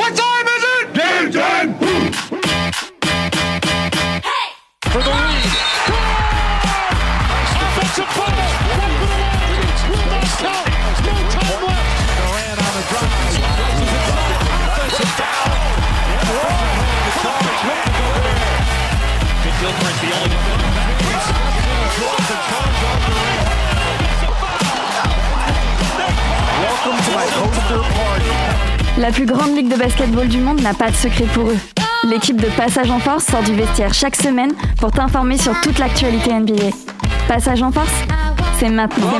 What's our basketball du monde n'a pas de secret pour eux. L'équipe de Passage en Force sort du vestiaire chaque semaine pour t'informer sur toute l'actualité NBA. Passage en Force, c'est maintenant.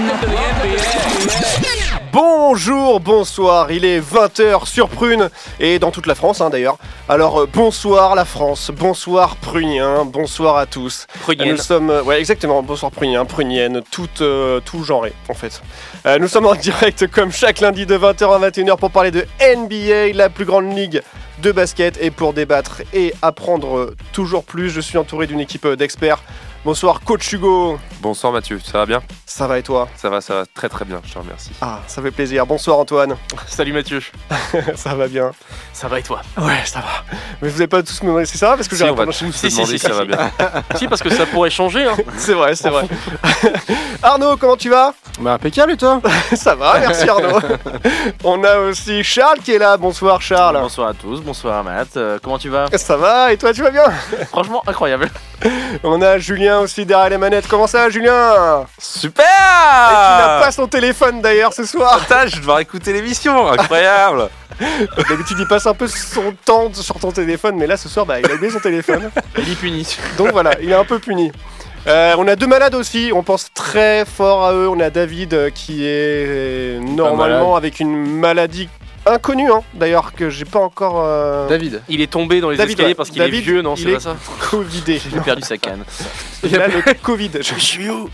Bonjour, bonsoir, il est 20h sur Prune et dans toute la France hein, d'ailleurs. Alors euh, bonsoir la France, bonsoir Prunien, bonsoir à tous. Prunienne. Nous sommes, euh, ouais exactement, bonsoir Prunien, Prunienne, tout, euh, tout genré en fait. Euh, nous sommes en direct comme chaque lundi de 20h à 21h pour parler de NBA, la plus grande ligue de basket et pour débattre et apprendre euh, toujours plus. Je suis entouré d'une équipe euh, d'experts. Bonsoir coach Hugo, Bonsoir Mathieu, ça va bien? Ça va et toi? Ça va, ça va très très bien, je te remercie. Ah, ça fait plaisir. Bonsoir Antoine, Salut Mathieu ça va bien? Ça va et toi? Ouais, ça va. Mais vous n'avez pas tous me demander si ça va parce que Si, j'ai répondu- Si, si, si, si ça va bien. Si, parce que ça pourrait changer. Hein. C'est vrai, c'est vrai. Arnaud, comment tu vas? Bah impeccable et toi? Ça va, merci Arnaud. On a aussi Charles qui est là. Bonsoir Charles. Bonsoir à tous, bonsoir Matt. Euh, comment tu vas? Ça va et toi tu vas bien? Franchement, incroyable. On a Julien aussi derrière les manettes. Comment ça Julien? Super Et qui n'a pas son téléphone d'ailleurs ce soir? Putain, je vais devoir écouter l'émission, incroyable D'habitude il passe un peu son temps sur ton téléphone mais là ce soir bah, il a oublié son téléphone. Il est puni. Donc voilà, il est un peu puni. Euh, on a deux malades aussi, on pense très fort à eux. On a David euh, qui est euh, normalement avec une maladie inconnue, hein, d'ailleurs, que j'ai pas encore euh, David. Il est tombé dans les David, escaliers ouais. parce qu'il David, est vieux, non il C'est est- pas ça covidé. Il a perdu sa canne. Il a le Covid. Je suis où?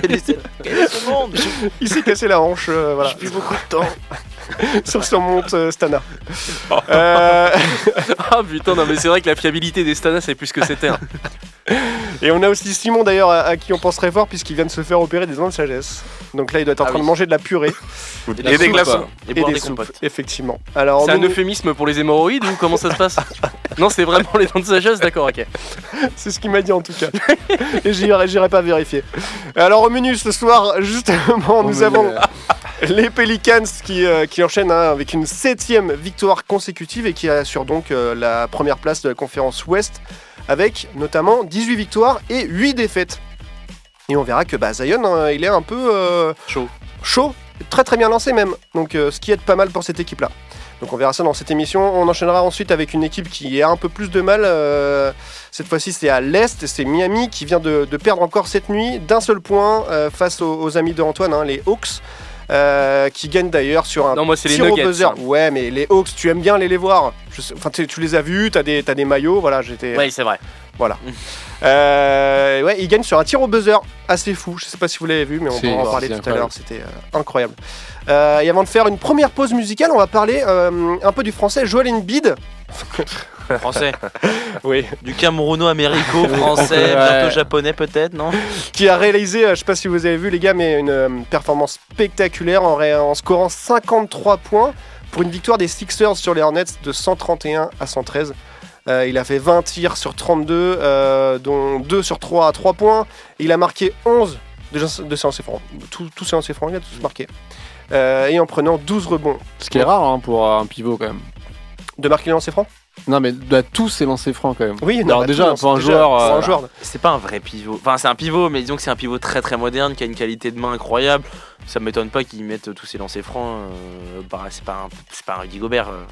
Quel est ce quel est ce monde Il s'est cassé la hanche, euh, voilà. J'ai plus beaucoup de temps. sur son monte euh, Stana. Euh, Ah putain, non mais c'est vrai que la fiabilité des Stana c'est plus que c'était. hein. et on a aussi Simon d'ailleurs à, à qui on pense très fort puisqu'il vient de se faire opérer des dents de sagesse. Donc là il doit être en Ah train oui. de manger de la purée Et, la des soupe, glaçons. Et, et boire des des soupes, compotes. effectivement. Alors C'est un nous- euphémisme pour les hémorroïdes ou comment ça se passe? Non, c'est vraiment les dents de sagesse, d'accord, ok. C'est ce qu'il m'a dit en tout cas. Et j'irai j'irai pas vérifier. Alors au menu ce soir, justement, nous avons les Pelicans qui, euh, qui enchaînent hein, avec une septième victoire consécutive et qui assurent donc euh, la première place de la conférence Ouest avec notamment 18 victoires et 8 défaites. Et on verra que bah, Zion, hein, il est un peu euh, Chaud. chaud, très très bien lancé même. Donc ce qui aide pas mal pour cette équipe-là. Donc on verra ça dans cette émission. On enchaînera ensuite avec une équipe qui a un peu plus de mal. euh, cette fois-ci c'est à l'Est, c'est Miami qui vient de, de perdre encore cette nuit d'un seul point euh, face aux, aux amis de Antoine, hein, les Hawks. euh, qui gagnent d'ailleurs sur un Non, moi c'est les tir au Nuggets. buzzer. Ouais, mais les Hawks, tu aimes bien aller les voir. Enfin, tu, tu les as vus, t'as des, t'as des maillots, voilà, j'étais. Ouais, c'est vrai. Euh, ouais, ils gagnent sur un tir au buzzer assez fou. Je sais pas si vous l'avez vu, mais on va en parler tout à l'heure. C'était euh, incroyable. Euh, et avant de faire une première pause musicale, on va parler euh, un peu du français Joel Embiid. Français. Oui. Du Camerouno-américo, français, Ouais. bientôt japonais peut-être, non? Qui a réalisé, euh, je sais pas si vous avez vu les gars, mais une performance spectaculaire en, scorant 53 points pour une victoire des Sixers sur les Hornets de 131 à 113. Euh, il a fait 20 tirs sur 32, euh, dont 2 sur 3 à 3 points. Il a marqué 11 de, de francs. Tous ses lancers francs, il a tous marqué. Euh, et en prenant 12 rebonds. Ce qui est rare hein, pour un pivot quand même. De marquer les lancers francs? Non mais bah, tous ses lancers francs quand même. Oui, Alors bah, déjà, pour un déjà, joueur, un euh, joueur. C'est pas un vrai pivot. Enfin, c'est un pivot, mais disons que c'est un pivot très très moderne qui a une qualité de main incroyable. Ça m'étonne pas qu'ils mettent tous ces lancers francs. euh, bah, c'est pas un, c'est pas un Rudy Gobert. euh.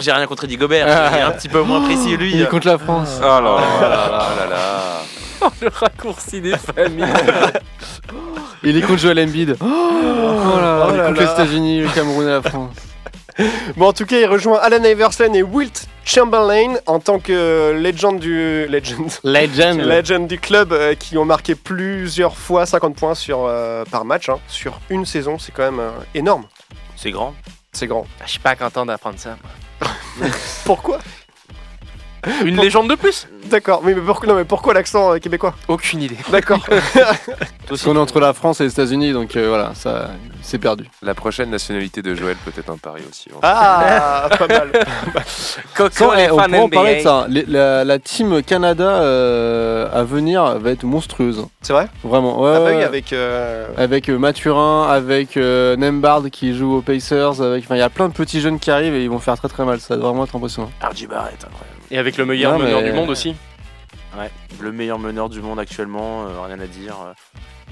J'ai rien contre Rudy Gobert. Il est un petit peu moins précis lui. Il est contre la France. Oh là là là là là là. Le raccourci des familles. Il est contre Joel Embiid. Oh, là, Oh il est là contre là. les États-Unis, le Cameroun et la France. Bon, en tout cas, il rejoint Alan Iverson et Wilt Chamberlain en tant que legend du legend. Legend. Legend du club euh, qui ont marqué plusieurs fois 50 points sur, euh, par match hein, sur une saison, c'est quand même euh, énorme. C'est grand. C'est grand. Je suis pas content d'apprendre ça. Pourquoi? Une légende de plus D'accord, mais pourquoi, non, mais pourquoi l'accent euh, québécois Aucune idée. D'accord. Parce qu'on est entre la France et les États-Unis, donc euh, voilà, ça, c'est perdu. La prochaine nationalité de Joël peut être un pari aussi. Ah, pas mal. Coco Sans, les eh, on fans pourra en parler de ça. hein. Les- la, la team Canada euh, à venir va être monstrueuse. C'est vrai? Vraiment. Ouais, ouais, avec. euh, Avec Mathurin, avec euh, Nembard qui joue aux Pacers, avec, enfin, il y a plein de petits jeunes qui arrivent et ils vont faire très très mal. Ça va vraiment être impressionnant. RJ Barrett, incroyable. Et avec le meilleur Non, meneur mais- du monde aussi. Ouais, le meilleur meneur du monde actuellement, euh, rien à dire. euh.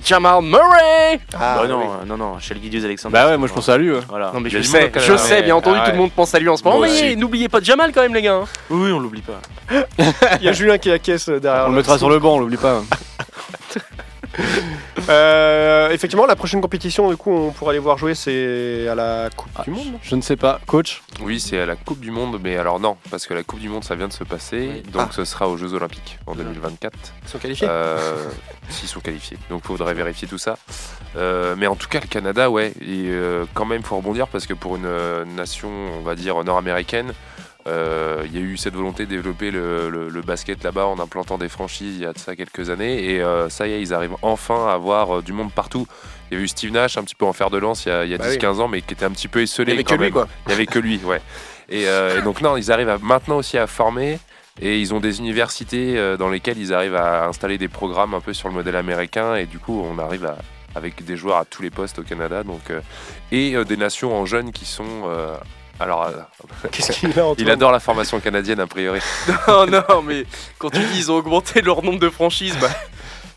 Jamal Murray Ah, bah non, oui. euh, non, non, Shell Gideus Alexander. Bah ouais, moi je pense à lui. ouais. Voilà. Non mais je sais, je sais, mais- bien entendu, ah tout le monde pense à lui en ce moment. Moi Mais n'oubliez pas Jamal quand même les gars. hein. Oui, oui, on l'oublie pas. Il y a Julien qui acquiesce derrière. On le mettra sur le banc, on l'oublie pas. Euh, effectivement, la prochaine compétition, du coup, on pourra aller voir jouer, c'est à la Coupe Ah, du Monde. Je ne sais pas. Coach Oui, c'est à la Coupe du Monde, mais alors non, parce que la Coupe du Monde, ça vient de se passer, Oui. donc Ah. ce sera aux Jeux Olympiques en 2024. Ils sont qualifiés. Euh, S'ils sont qualifiés. Donc il faudrait vérifier tout ça. Euh, mais en tout cas, le Canada, ouais, et euh, quand même, faut rebondir parce que pour une nation, on va dire, nord-américaine, euh, il y a eu cette volonté de développer le, le- le basket là-bas en implantant des franchises il y a de ça quelques années. Et euh, ça y est, ils arrivent enfin à avoir euh, du monde partout. Il y avait eu Steve Nash, un petit peu en fer de lance il y a, il a Bah oui. 10-15 ans, mais qui était un petit peu Il esselé. n'y avait que lui, quoi. Il n'y avait que lui, ouais. Et, euh, et donc non, ils arrivent à, maintenant aussi à former. Et ils ont des universités euh, dans lesquelles ils arrivent à installer des programmes un peu sur le modèle américain. Et du coup, on arrive à, avec des joueurs à tous les postes au Canada. Donc, euh, et euh, des nations en jeunes qui sont... alors, euh, Qu'est-ce qu'il a, il adore la formation canadienne a priori. Non, non, mais quand tu dis ils ont augmenté leur nombre de franchises, bah,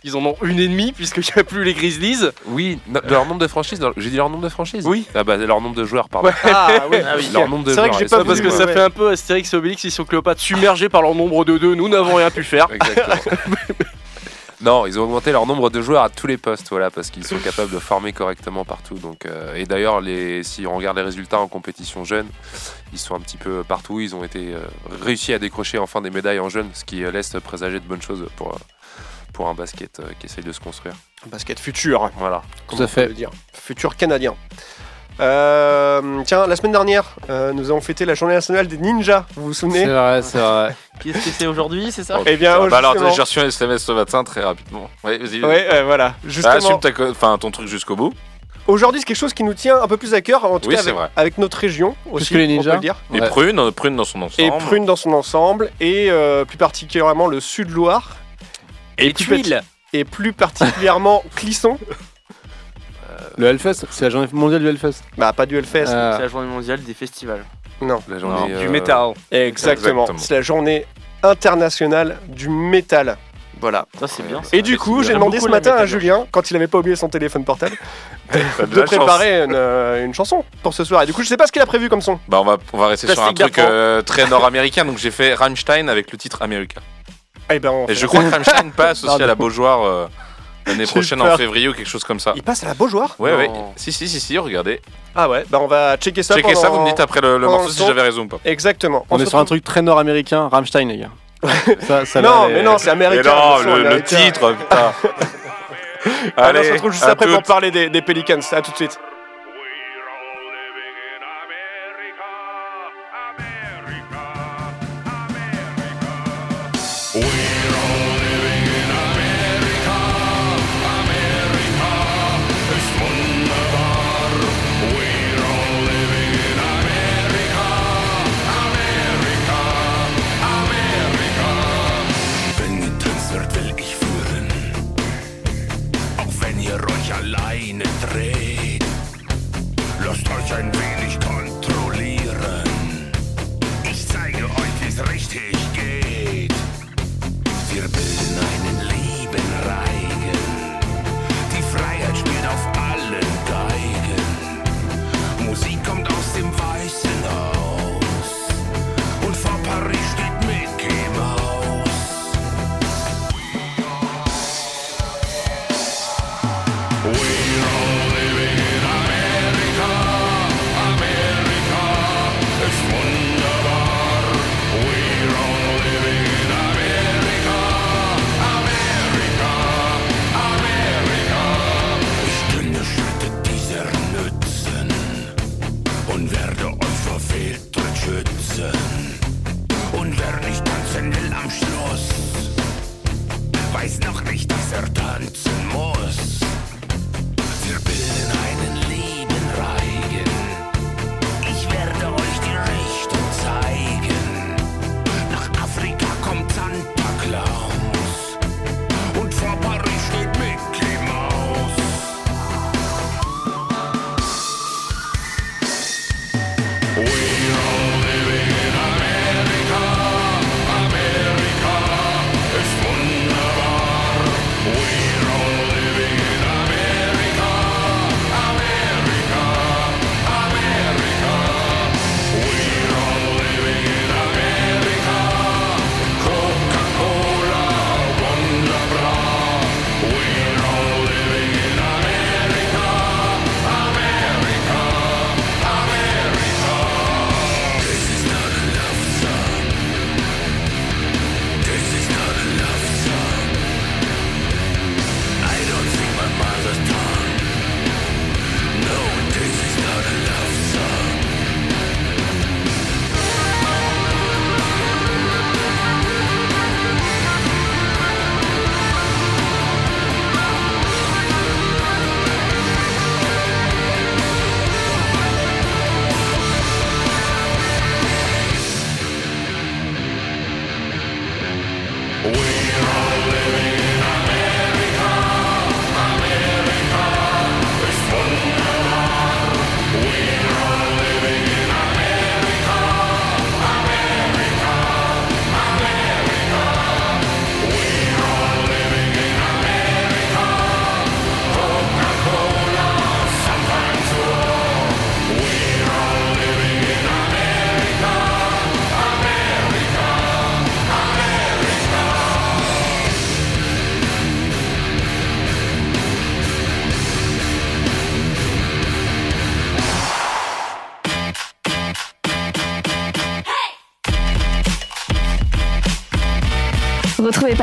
ils en ont une et demie puisqu'il n'y a plus les Grizzlies. Oui, no- de leur nombre de franchises. J'ai dit leur nombre de franchises Oui. Ah bah leur nombre de joueurs, pardon. Ah oui. Ah oui. Leur nombre de C'est vrai joueurs. que j'ai pas ça, Parce que Ouais, ça fait un peu Astérix et Obélix, ils sont Cléopâtre submergés par leur nombre de deux. Nous n'avons rien pu faire. Exactement. Non, ils ont augmenté leur nombre de joueurs à tous les postes, voilà, parce qu'ils sont capables de former correctement partout. Donc, euh, et d'ailleurs, les, si on regarde les résultats en compétition jeune, ils sont un petit peu partout. Ils ont été euh, réussi à décrocher enfin des médailles en jeune, ce qui euh, laisse présager de bonnes choses pour, pour un basket euh, qui essaye de se construire. Basket futur. Voilà. Tout à fait. dire? Futur canadien. Euh, tiens, la semaine dernière, euh, nous avons fêté la journée nationale des ninjas. Vous vous C'est souvenez vrai, c'est vrai. Qu'est-ce que c'est aujourd'hui, c'est ça Eh bien, bah alors, j'ai reçu un SMS ce matin très rapidement. Ouais, vas-y. Ouais, euh, voilà. Ah, Justement, assume ta enfin, ton truc jusqu'au bout. aujourd'hui, c'est quelque chose qui nous tient un peu plus à cœur, en tout Oui, cas c'est avec, vrai. avec notre région aussi, que les on peut ninjas. le dire. Et Ouais. prune, euh, prune dans son ensemble. Et Prune dans son ensemble, et euh, plus particulièrement le Sud-Loire, Et tuiles. et plus particulièrement Clisson. Le Hellfest, c'est la journée mondiale du Hellfest. Bah, pas du Hellfest. Ah. C'est la journée mondiale des festivals. Non. La journée Du euh, métal. Exactement. Exactement. C'est la journée internationale du métal. Voilà. Ça, c'est bien. ça. Et du coup, j'ai demandé ce matin à. Julien, quand il avait pas oublié son téléphone portable, de préparer une, euh, une chanson pour ce soir. Et du coup, je sais pas ce qu'il a prévu comme son. Bah, on va, on va rester sur un truc euh, très nord-américain. Donc, j'ai fait Rammstein avec le titre America. Eh ben, on Et fait- je crois que Rammstein passe aussi à la. Beaujoire euh, l'année prochaine peur. en février ou quelque chose comme ça. il passe à la Beaujoire. Ouais, ouais. Si, si, si, si, regardez. Ah ouais, bah on va checker ça. Checkez ça, vous me dites après le, morceau si j'avais raison ou pas. Exactement. On, est sur un truc très nord-américain, Rammstein, les gars. ça, ça Non, mais non, c'est américain. non, le, le américain. titre, putain. Allez, on se retrouve juste après pour parler des, des Pelicans. À tout de suite. Ihr euch alleine dreht. Lasst euch ein wenig kontrollieren. Ich zeige euch, wie's richtig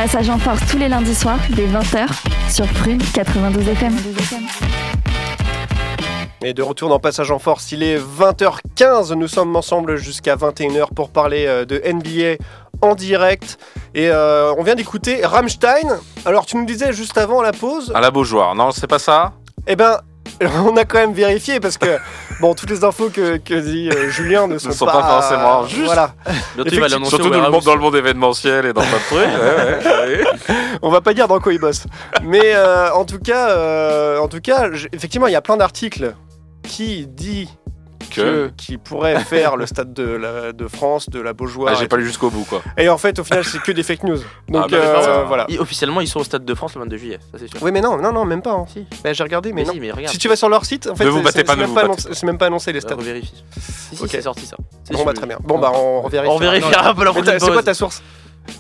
Passage en Force tous les lundis soirs dès 20h sur Prune 92 FM. Et de retour dans Passage en Force, il est 20h15. Nous sommes ensemble jusqu'à 21h pour parler euh, de NBA en direct. Et euh, on vient d'écouter Rammstein. Alors, tu nous disais juste avant la pause, À la Beaujoire. Non, c'est pas ça? Eh ben, on a quand même vérifié parce que, bon, toutes les infos que, que dit euh, Julien ne sont, sont pas forcément justes. Voilà. Bientôt, il va l'annoncer Surtout dans le, monde, dans le monde événementiel et dans plein de trucs. ouais, ouais, ouais. On va pas dire dans quoi il bosse. Mais euh, en tout cas, euh, en tout cas, effectivement, il y a plein d'articles qui dit que qui pourrait faire le stade de, la, de France, de la Beaujoire. Ah, J'ai pas lu jusqu'au bout, quoi. et en fait, au final, c'est que des fake news. Donc Ah, bah, euh, voilà. Officiellement, ils sont au Stade de France le 22 juillet, ça c'est sûr. Oui, mais non, non, non, même pas. hein. Si. Bah, J'ai regardé, mais, Mais non. si, mais regarde. Si tu vas sur leur site, en fait, c'est- même même pas annoncé les Euh, stades. Si, si, Ok. c'est sorti ça. Bon, bah très bien. Bon, bah on revérifie. On vérifiera C'est quoi ta source?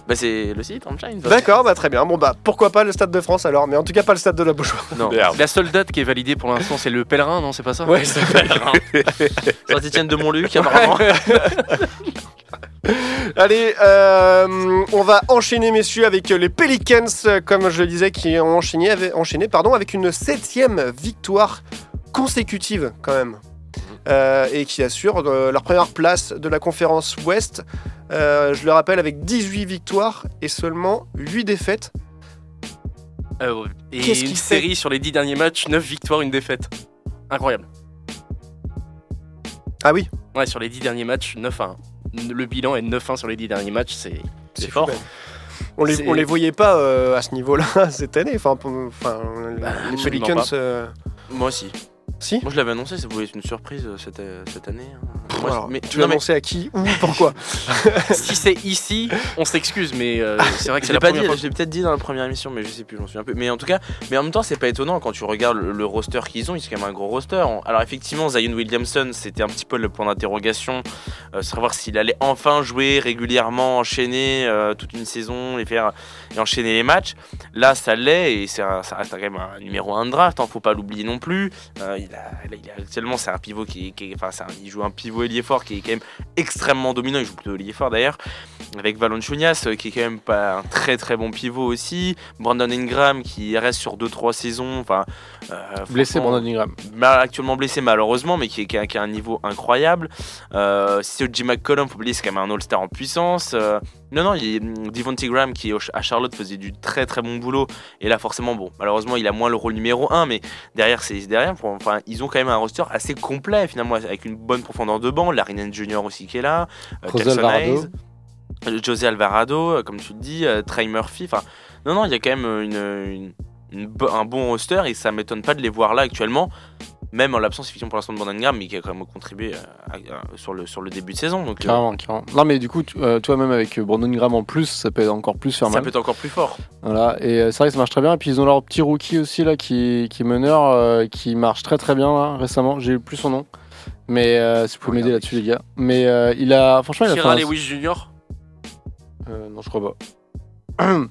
Bah c'est le site, Rammstein. D'accord, bah très bien. Bon, bah pourquoi pas le stade de France alors, mais en tout cas pas le stade de la Beaujoire. Non. Merde. La seule date qui est validée pour l'instant, c'est le pèlerin, non C'est pas ça? Ouais, c'est Saint-Etienne de Montluc, apparemment. Allez, euh, on va enchaîner, messieurs, avec les Pelicans, comme je le disais, qui ont enchaîné, avec, enchaîné pardon, avec une septième victoire consécutive, quand même. Euh, et qui assurent euh, leur première place de la conférence Ouest. Euh, je le rappelle, avec 18 victoires et seulement 8 défaites. Euh, Et Qu'est-ce une série sur les 10 derniers matchs, 9 victoires, une défaite. Incroyable. Ah oui, Ouais, sur les 10 derniers matchs, 9 à 1. Le bilan est 9-1 sur les 10 derniers matchs, c'est fort. On les, on les voyait pas euh, à ce niveau-là cette année. Enfin, enfin les Pelicans. euh, Moi aussi. Si Moi je l'avais annoncé, ça pouvait être une surprise euh, cette, euh, cette année. hein. Moi, Alors, mais, tu l'as mais annoncé à qui Où Pourquoi si c'est ici, on s'excuse, mais euh, c'est vrai que c'est la pas première dit, fois. je l'ai peut-être dit dans la première émission, mais je sais plus, j'en souviens un peu. Mais en tout cas, mais en même temps, c'est pas étonnant quand tu regardes le, le roster qu'ils ont, ils sont quand même un gros roster. Alors effectivement, Zion Williamson, c'était un petit peu le point d'interrogation, savoir s'il allait enfin jouer régulièrement, enchaîner euh, toute une saison et faire et enchaîner les matchs. Là, ça l'est et c'est ça reste quand même un numéro 1 de draft, hein, faut pas l'oublier non plus. Euh, il a, il a- actuellement, c'est un pivot qui, est- qui est- enfin, c'est un- il joue un pivot ailier fort qui est quand même extrêmement dominant. Il joue plutôt ailier fort d'ailleurs avec Valanciunas euh, qui est quand même pas un très très bon pivot aussi Brandon Ingram qui reste sur 2-3 saisons enfin euh, Blessé Brandon Ingram. mal- actuellement blessé malheureusement mais qui est, qui a, qui a un niveau incroyable euh, Jim McCollum faut oublier c'est quand même un All-Star en puissance Euh, non non il y a hum, Devontae Graham qui à Charlotte faisait du très très bon boulot et là forcément bon malheureusement il a moins le rôle numéro 1 mais derrière c'est derrière pour- enfin ils ont quand même un roster assez complet finalement avec une bonne profondeur de banc Larry Nance Jr aussi qui est là euh, José Alvarado. Hayes, euh, José Alvarado, euh, comme tu le dis, euh, Trey Murphy. Enfin, non, non, il y a quand même euh, une, une- une bo- un bon roster et ça m'étonne pas de les voir là actuellement, même en l'absence effectivement pour l'instant de Brandon Graham, mais qui a quand même contribué euh, à- à- sur, le, sur le début de saison. Donc, euh, Carrément, carrément. Non, mais du coup, tu- euh, toi, même avec Brandon Graham en plus, ça peut encore plus faire ça mal. peut être encore plus fort. Voilà, et euh, c'est vrai que ça marche très bien. Et puis ils ont leur petit rookie aussi là qui, qui est meneur, euh, qui marche très très bien là, récemment. J'ai plus son nom, mais euh, si vous pouvez m'aider là-dessus les gars. Mais euh, il a, franchement, il a Kira un- Lewis Jr. Euh, non, je crois pas.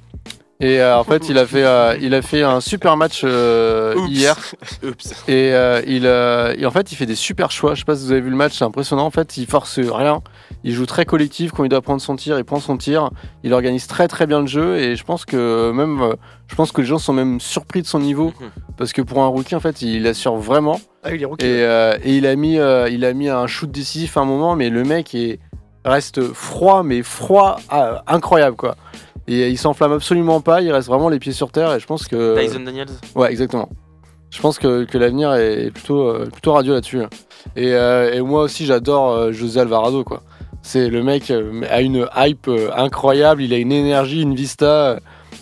Et euh, en fait, il a fait, euh, il a fait un super match euh, Oups. hier. Oups. Et, euh, il, euh, et en fait, il fait des super choix. Je sais pas si vous avez vu le match, c'est impressionnant. En fait, il force rien. Il joue très collectif. Quand il doit prendre son tir, il prend son tir. Il organise très très bien le jeu. Et je pense que même, je pense que les gens sont même surpris de son niveau Mhm. parce que pour un rookie, en fait, il assure vraiment. Ah, il est rookie. Et, euh, et il a mis, euh, il a mis un shoot décisif à un moment, mais le mec est reste froid, mais froid, ah, incroyable quoi. Et il s'enflamme absolument pas. Il reste vraiment les pieds sur terre. Et je pense que Tyson Daniels. Ouais, exactement. Je pense que, que l'avenir est plutôt, euh, plutôt radieux là-dessus. Et, euh, et moi aussi, j'adore euh, José Alvarado, quoi. C'est le mec a une hype incroyable, il a une énergie, une vista.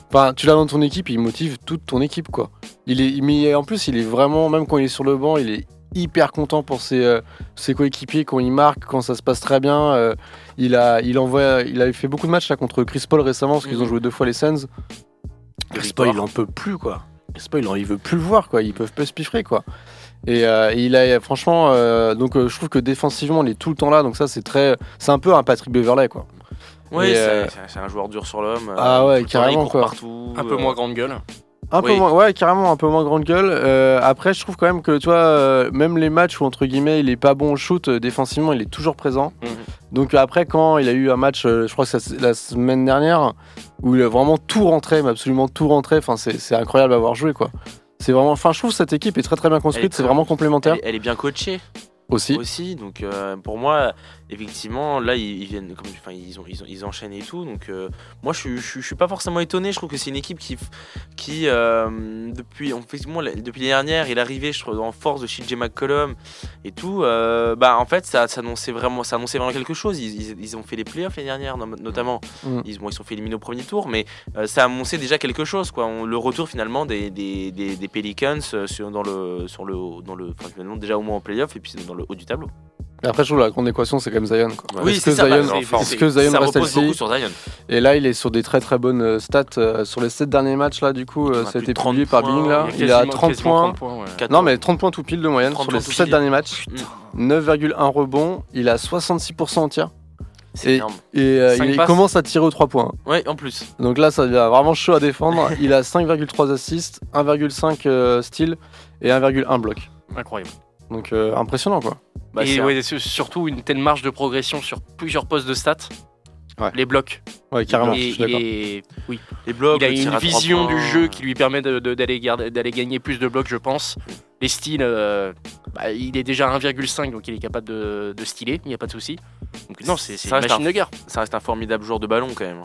Enfin, tu l'as dans ton équipe, il motive toute ton équipe, quoi. Il est, mais en plus, il est vraiment, même quand il est sur le banc, il est hyper content pour ses, euh, ses coéquipiers quand il marque, quand ça se passe très bien. Euh, il a, il envoie, il avait fait beaucoup de matchs là contre Chris Paul récemment parce qu'ils ont joué deux fois les Suns. Chris Paul, il en peut plus, quoi. Chris Paul, il, en- il veut plus le voir, quoi. Ils peuvent pas se piffrer, quoi. Et, euh, il a franchement, euh, donc euh, je trouve que défensivement, il est tout le temps là. Donc ça, c'est très, c'est un peu un Patrick Beverley, quoi. Oui, c'est euh, un joueur dur sur l'homme. Ah ouais, temps, carrément, Il court quoi. partout. Un peu euh, moins grande gueule. Un peu moins, ouais, carrément un peu moins grande gueule. Euh, après, je trouve quand même que toi, euh, même les matchs où entre guillemets il est pas bon au shoot, euh, défensivement il est toujours présent. Mhm. Donc après, quand il a eu un match, je crois que c'est la semaine dernière, où il a vraiment tout rentré, mais absolument tout rentré. Enfin, c'est incroyable à voir jouer quoi. C'est vraiment, enfin, je trouve que cette équipe est très très bien construite. C'est vraiment complémentaire elle est bien coachée aussi. aussi. Donc euh, pour moi, effectivement, là ils, ils viennent, comme, enfin ils ont, ils ont, ils enchaînent et tout. Donc euh, moi je suis, je, suis- je suis pas forcément étonné. Je trouve que c'est une équipe qui, qui euh, depuis, effectivement, depuis l'année dernière, il est arrivé, je trouve, en force de CJ McCollum et tout. euh, bah en fait, ça, ça annonçait vraiment, ça annonçait vraiment quelque chose. Ils, ils- ont fait les playoffs l'année dernière, no- notamment. Mm. Ils, bon, ils sont fait éliminer au premier tour, mais euh, ça annonçait déjà quelque chose, quoi. On- le retour finalement des, des, des, des Pelicans euh, sur, dans le, sur le, dans le, enfin, finalement, déjà au moins en playoff et puis dans le haut du tableau. Après, je trouve la grande équation, c'est quand même Zion. Quoi. Oui, Est-ce c'est que ça. Zion, c'est- en forme. est-ce que Zion ça reste repose beaucoup healthy sur Zion. Et là, il est sur des très très bonnes euh, stats euh, sur les 7 derniers matchs là. Du coup, euh, ça a été de 30 publié par. Bing là. Il a a quasiment- 30 quasiment points. 30 points, ouais. 14. Non, mais 30 points tout pile de moyenne 30 sur les tout 7 pile. derniers matchs. Mm. 9,1 rebonds. Il a 66% en tir. C'est Et- énorme. Et euh, Cinq il passes. commence à tirer aux 3 points. Ouais, en plus. Donc là, ça devient vraiment chaud à défendre. il a 5,3 assists, 1,5 euh, steals et 1,1 bloc. Incroyable. Donc euh, impressionnant quoi. Bah, et ouais, surtout une telle marge de progression sur plusieurs postes de stats. Ouais. Les blocs. Ouais, carrément. Et je oui. les blocs, il a une vision du jeu qui lui permet de- de- d'aller gagner plus de blocs, je pense. Les styles, euh, bah, il est déjà à 1,5, donc il est capable de, de styler, il n'y a pas de souci. Donc non, c'est une machine un- de guerre. Ça reste un formidable joueur de ballon quand même.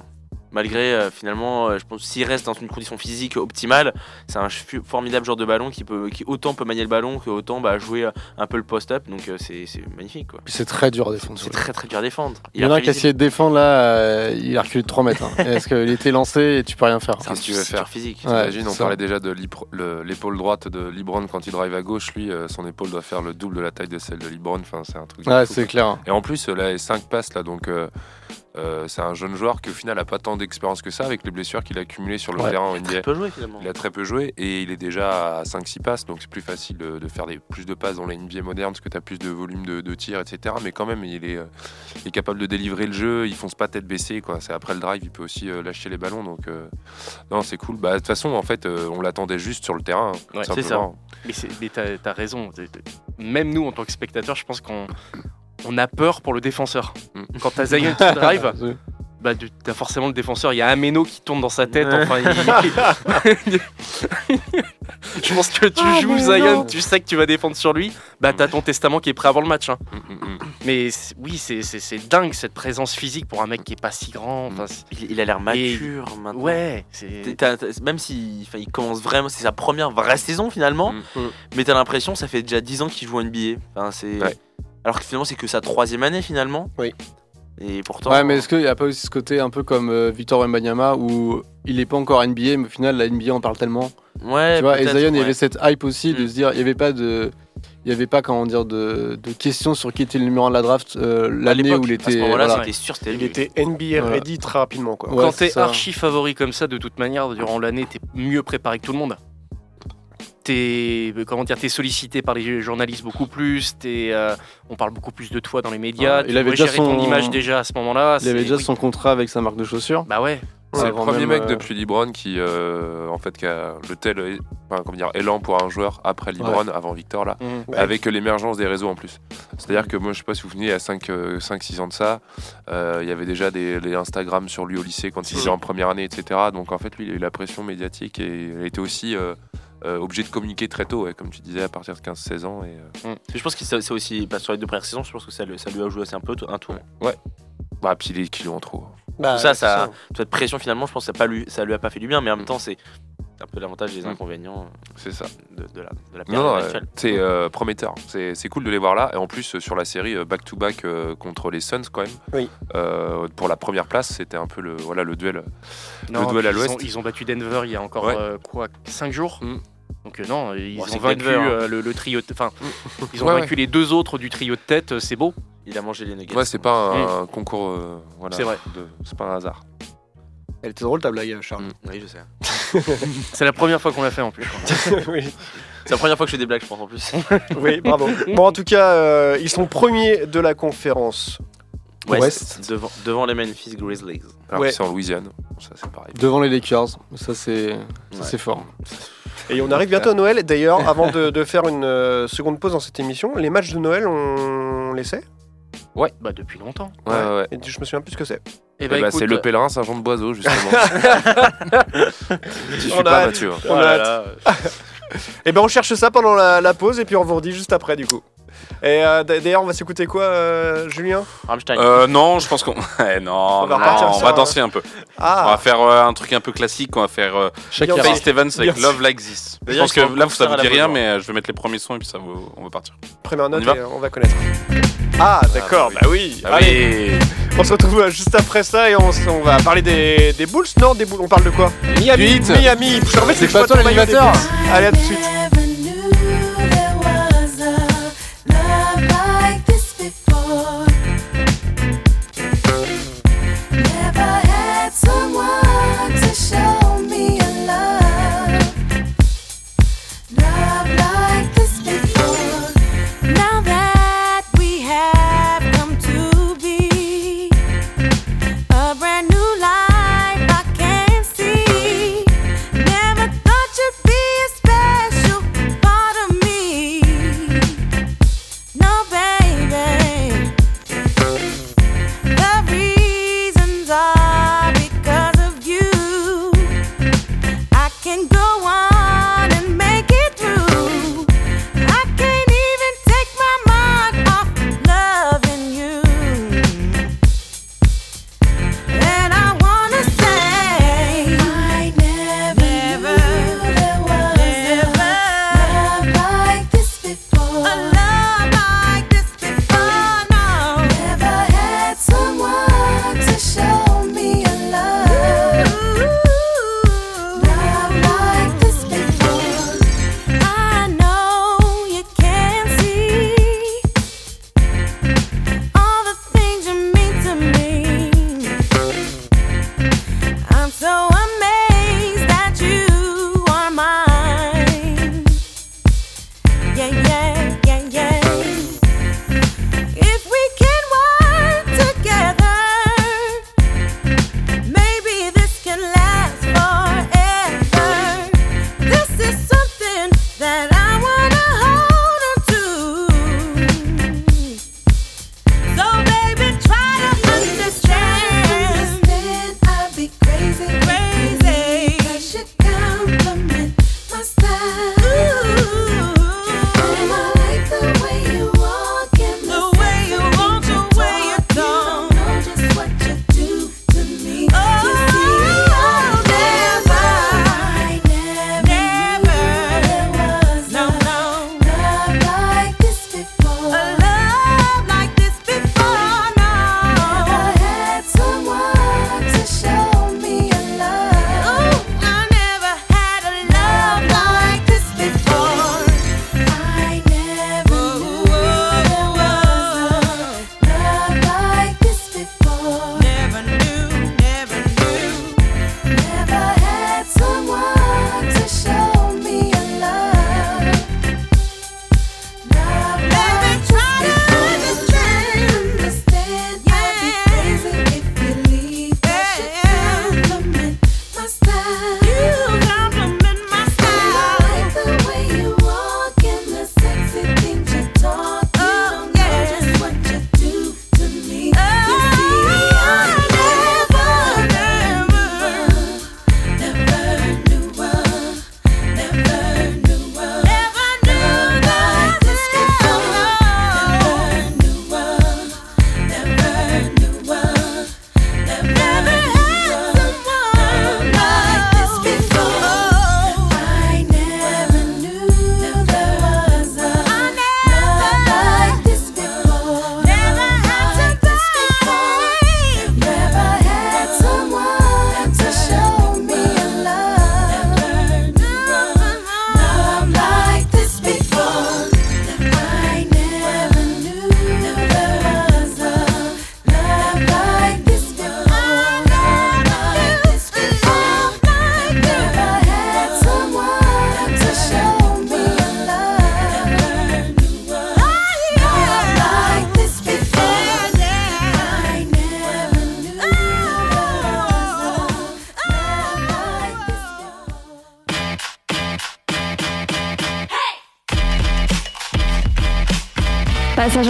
Malgré euh, finalement, euh, je pense s'il reste dans une condition physique optimale, c'est un formidable joueur de ballon qui peut, qui autant peut manier le ballon que autant bah, jouer euh, un peu le post-up. Donc euh, c'est c'est magnifique quoi. Puis c'est très dur à défendre. C'est très très dur à défendre. Il y en a un qui a essayé de défendre là, euh, il a reculé de 3 mètres. hein. Est-ce qu'il était lancé et tu peux rien faire? Qu'est-ce que tu veux faire physique. Ouais, c'est on parlait déjà de l'épaule droite de LeBron quand il drive à gauche. Lui, euh, son épaule doit faire le double de la taille de celle de LeBron. Enfin, c'est un truc. Ouais, c'est clair. Et en plus, là, les 5 passes, là, donc euh, c'est un jeune joueur qui, au final, a pas tant d'expérience que ça avec les blessures qu'il a accumulées sur le Ouais. terrain en NBA. Il finalement. A très peu joué et il est déjà à 5-6 passes, donc c'est plus facile de, de faire des, plus de passes dans la NBA moderne parce que tu as plus de volume de, de tir, etc. Mais quand même, il est, euh, il est capable de délivrer le jeu, il fonce pas tête baissée. Quoi. C'est après le drive, il peut aussi euh, lâcher les ballons. Donc, euh, non, c'est cool. Bah, De toute façon, en fait, euh, on l'attendait juste sur le terrain. hein, Ouais, c'est simplement. Mais, t'as as raison. Même nous, en tant que spectateurs, je pense qu'on on a peur pour le défenseur. Mm. Quand t'as Zion qui drive, bah, tu- t'as forcément le défenseur. Il y a Ameno qui tourne dans sa tête. Enfin, il- je pense que tu Ah, joues Zion, tu sais que tu vas défendre sur lui. Bah, t'as ton testament qui est prêt avant le match. hein. Mm, mm, mm. Mais oui, c'est- dingue cette présence physique pour un mec qui est pas si grand. Enfin, Il, il a l'air mature maintenant. ouais, même si il commence vraiment, c'est sa première vraie saison finalement, Mm. mais t'as l'impression ça fait déjà 10 ans qu'il joue en NBA. Enfin, c'est... Ouais. Alors que finalement c'est que sa troisième année finalement. Oui. Et pourtant. Ouais, mais est-ce qu'il n'y a pas aussi ce côté un peu comme euh, Victor Wembanyama où il n'est pas encore NBA, mais au final, la NBA en parle tellement Ouais, Tu vois, et Zion, il y avait cette hype aussi de Mm. se dire, il n'y avait pas de. Il n'y avait pas, comment dire, de, de questions sur qui était le numéro 1 de la draft euh, l'année où il À ce était. moment-là, voilà. c'était sûr, c'était Il lui. était NBA Voilà. ready très rapidement. Quoi. Ouais, Quand t'es ça. archi favori comme ça, de toute manière, durant l'année, t'es mieux préparé que tout le monde. T'es comment dire, t'es sollicité par les journalistes beaucoup plus. T'es, euh, on parle beaucoup plus de toi dans les médias. Il avait déjà ton son- image déjà à ce moment-là. Il avait déjà oui. son contrat avec sa marque de chaussures. Bah ouais. C'est Ouais, le premier même, mec euh, depuis LeBron qui, euh, en fait, qui a le tel euh, enfin, comment dire, élan pour un joueur après LeBron, avant Victor, là, Ouais. avec l'émergence des réseaux en plus. C'est-à-dire que moi, je sais pas si vous vous souvenez, il y a 5-6 ans de ça, euh, il y avait déjà des les Instagram sur lui au lycée quand il était en première année, etc. Donc en fait, lui, il a eu la pression médiatique et il a été aussi euh, euh, obligé de communiquer très tôt, ouais, comme tu disais, à partir de 15-16 ans. Et, euh, Je pense que c'est aussi, pas sur les deux premières saisons, je pense que ça, lui- ça lui a joué aussi un peu un tour. bah, puis les kilos en trop. Bah, Tout ça, ça, cette pression finalement, je pense que ça, pas lui, ça lui a pas fait du bien, mais en même temps, c'est un peu l'avantage et les Mm. inconvénients C'est ça. de, de la, de la période Non, euh, actuelle. c'est euh, prometteur. C'est c'est cool de les voir là. Et en plus, euh, sur la série euh, back-to-back euh, contre les Suns, quand même. Oui. Euh, pour la première place, c'était un peu le, voilà, le duel. Non, duel à l'ouest. ont- Ils ont battu Denver il y a encore Ouais. euh, quoi 5 jours. Mm. Donc euh, non, ils Bon, ont vaincu Denver, hein. euh, le, le trio. de- Enfin, ils ont Ouais, vaincu les deux autres du trio de tête. euh, C'est beau. Il a mangé les nuggets. Ouais, c'est pas un, concours. euh, voilà, C'est vrai. de- C'est pas un hasard. Elle était drôle ta blague, Charles. Oui, je sais. C'est la première fois qu'on l'a fait en plus. oui. C'est la première fois que je fais des blagues, je pense en plus. oui, bravo. Bon, en tout cas, euh, ils sont premiers de la conférence Ouest, Ouest. Devant, devant les Memphis Grizzlies. Alors Ouais. c'est en Louisiane. Ça, c'est pareil. Devant les Lakers. Ça, c'est ça, Ouais. c'est fort. Et on arrive bientôt à Noël. D'ailleurs, avant de, de faire une euh, seconde pause dans cette émission, les matchs de Noël, on les sait? Bah, depuis longtemps. Ouais, ouais. ouais. Et je me souviens plus ce que c'est. Et Eh bah, bah, écoute, c'est le pèlerin Saint-Jean de Boiseau, justement. On suis a pas. Mathieu. hein. Oh On a hâte. Et ben on cherche ça pendant la, la pause et puis on vous redit juste après du coup. Et euh, d'ailleurs, on va s'écouter quoi, euh, Julien? Rammstein. Euh, non, je pense qu'on. Eh, non, On va on va danser un peu. On Ah, va faire euh, un truc un peu classique. On va faire euh. Faith Stevens avec. Love Like This. Je pense que en là, ça vous dit rien, mais je vais mettre les premiers sons et puis ça, vous- on va partir. première note On va et on va connaître. Ah, d'accord, bah oui. Ah Allez, on se retrouve juste après ça et on, on va parler des, des Bulls. Non, des Bulls, on parle de quoi? Miami. Miami. Je te remets C'est pas toi l'animateur. Allez, à tout de suite.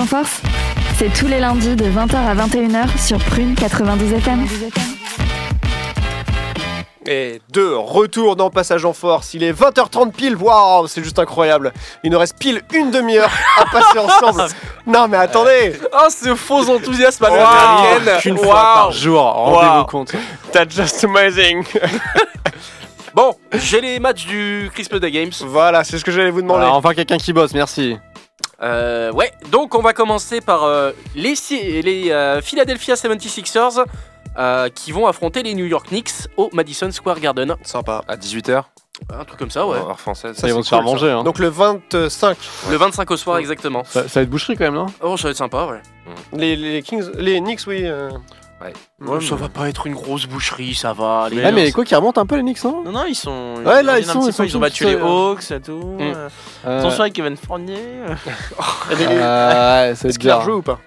En force, c'est tous les lundis de 20h à 21h sur Prune 92 FM. Et de retour dans Passage en Force, il est 20h30 pile, waouh, c'est juste incroyable. Il nous reste pile une demi-heure à passer ensemble. Non mais attendez, Oh, ce faux enthousiasme à Wow. l'américaine Qu'une fois par jour, rendez-vous Wow. compte. that's just amazing. Bon, j'ai les matchs du Christmas Day Games. voilà, c'est ce que j'allais vous demander. Alors, enfin, quelqu'un qui bosse, merci. Euh, ouais, donc on va commencer par euh, les, si- les euh, Philadelphia 76ers euh, qui vont affronter les New York Knicks au Madison Square Garden. Sympa. À 18h, Un truc comme ça, ouais. heure française. Ça, ils vont se faire manger. Hein. Donc le 25, Le 25 au soir, exactement. Ça, ça va être boucherie quand même, non? Oh, ça va être sympa, ouais. les, les Kings, les Knicks, oui. Euh, Ouais, ça va pas être une grosse boucherie, ça va. Les Ah, mais quoi, qui remonte un peu les Knicks, non? Non, non, ils sont. Ouais, là, ils sont- ils sont ils ont battu les euh, Hawks et tout. Mm. euh, Euh, Attention avec Kevin Fournier. mais euh, ouais, ça va Est-ce être qu'il a rejoué ou pas?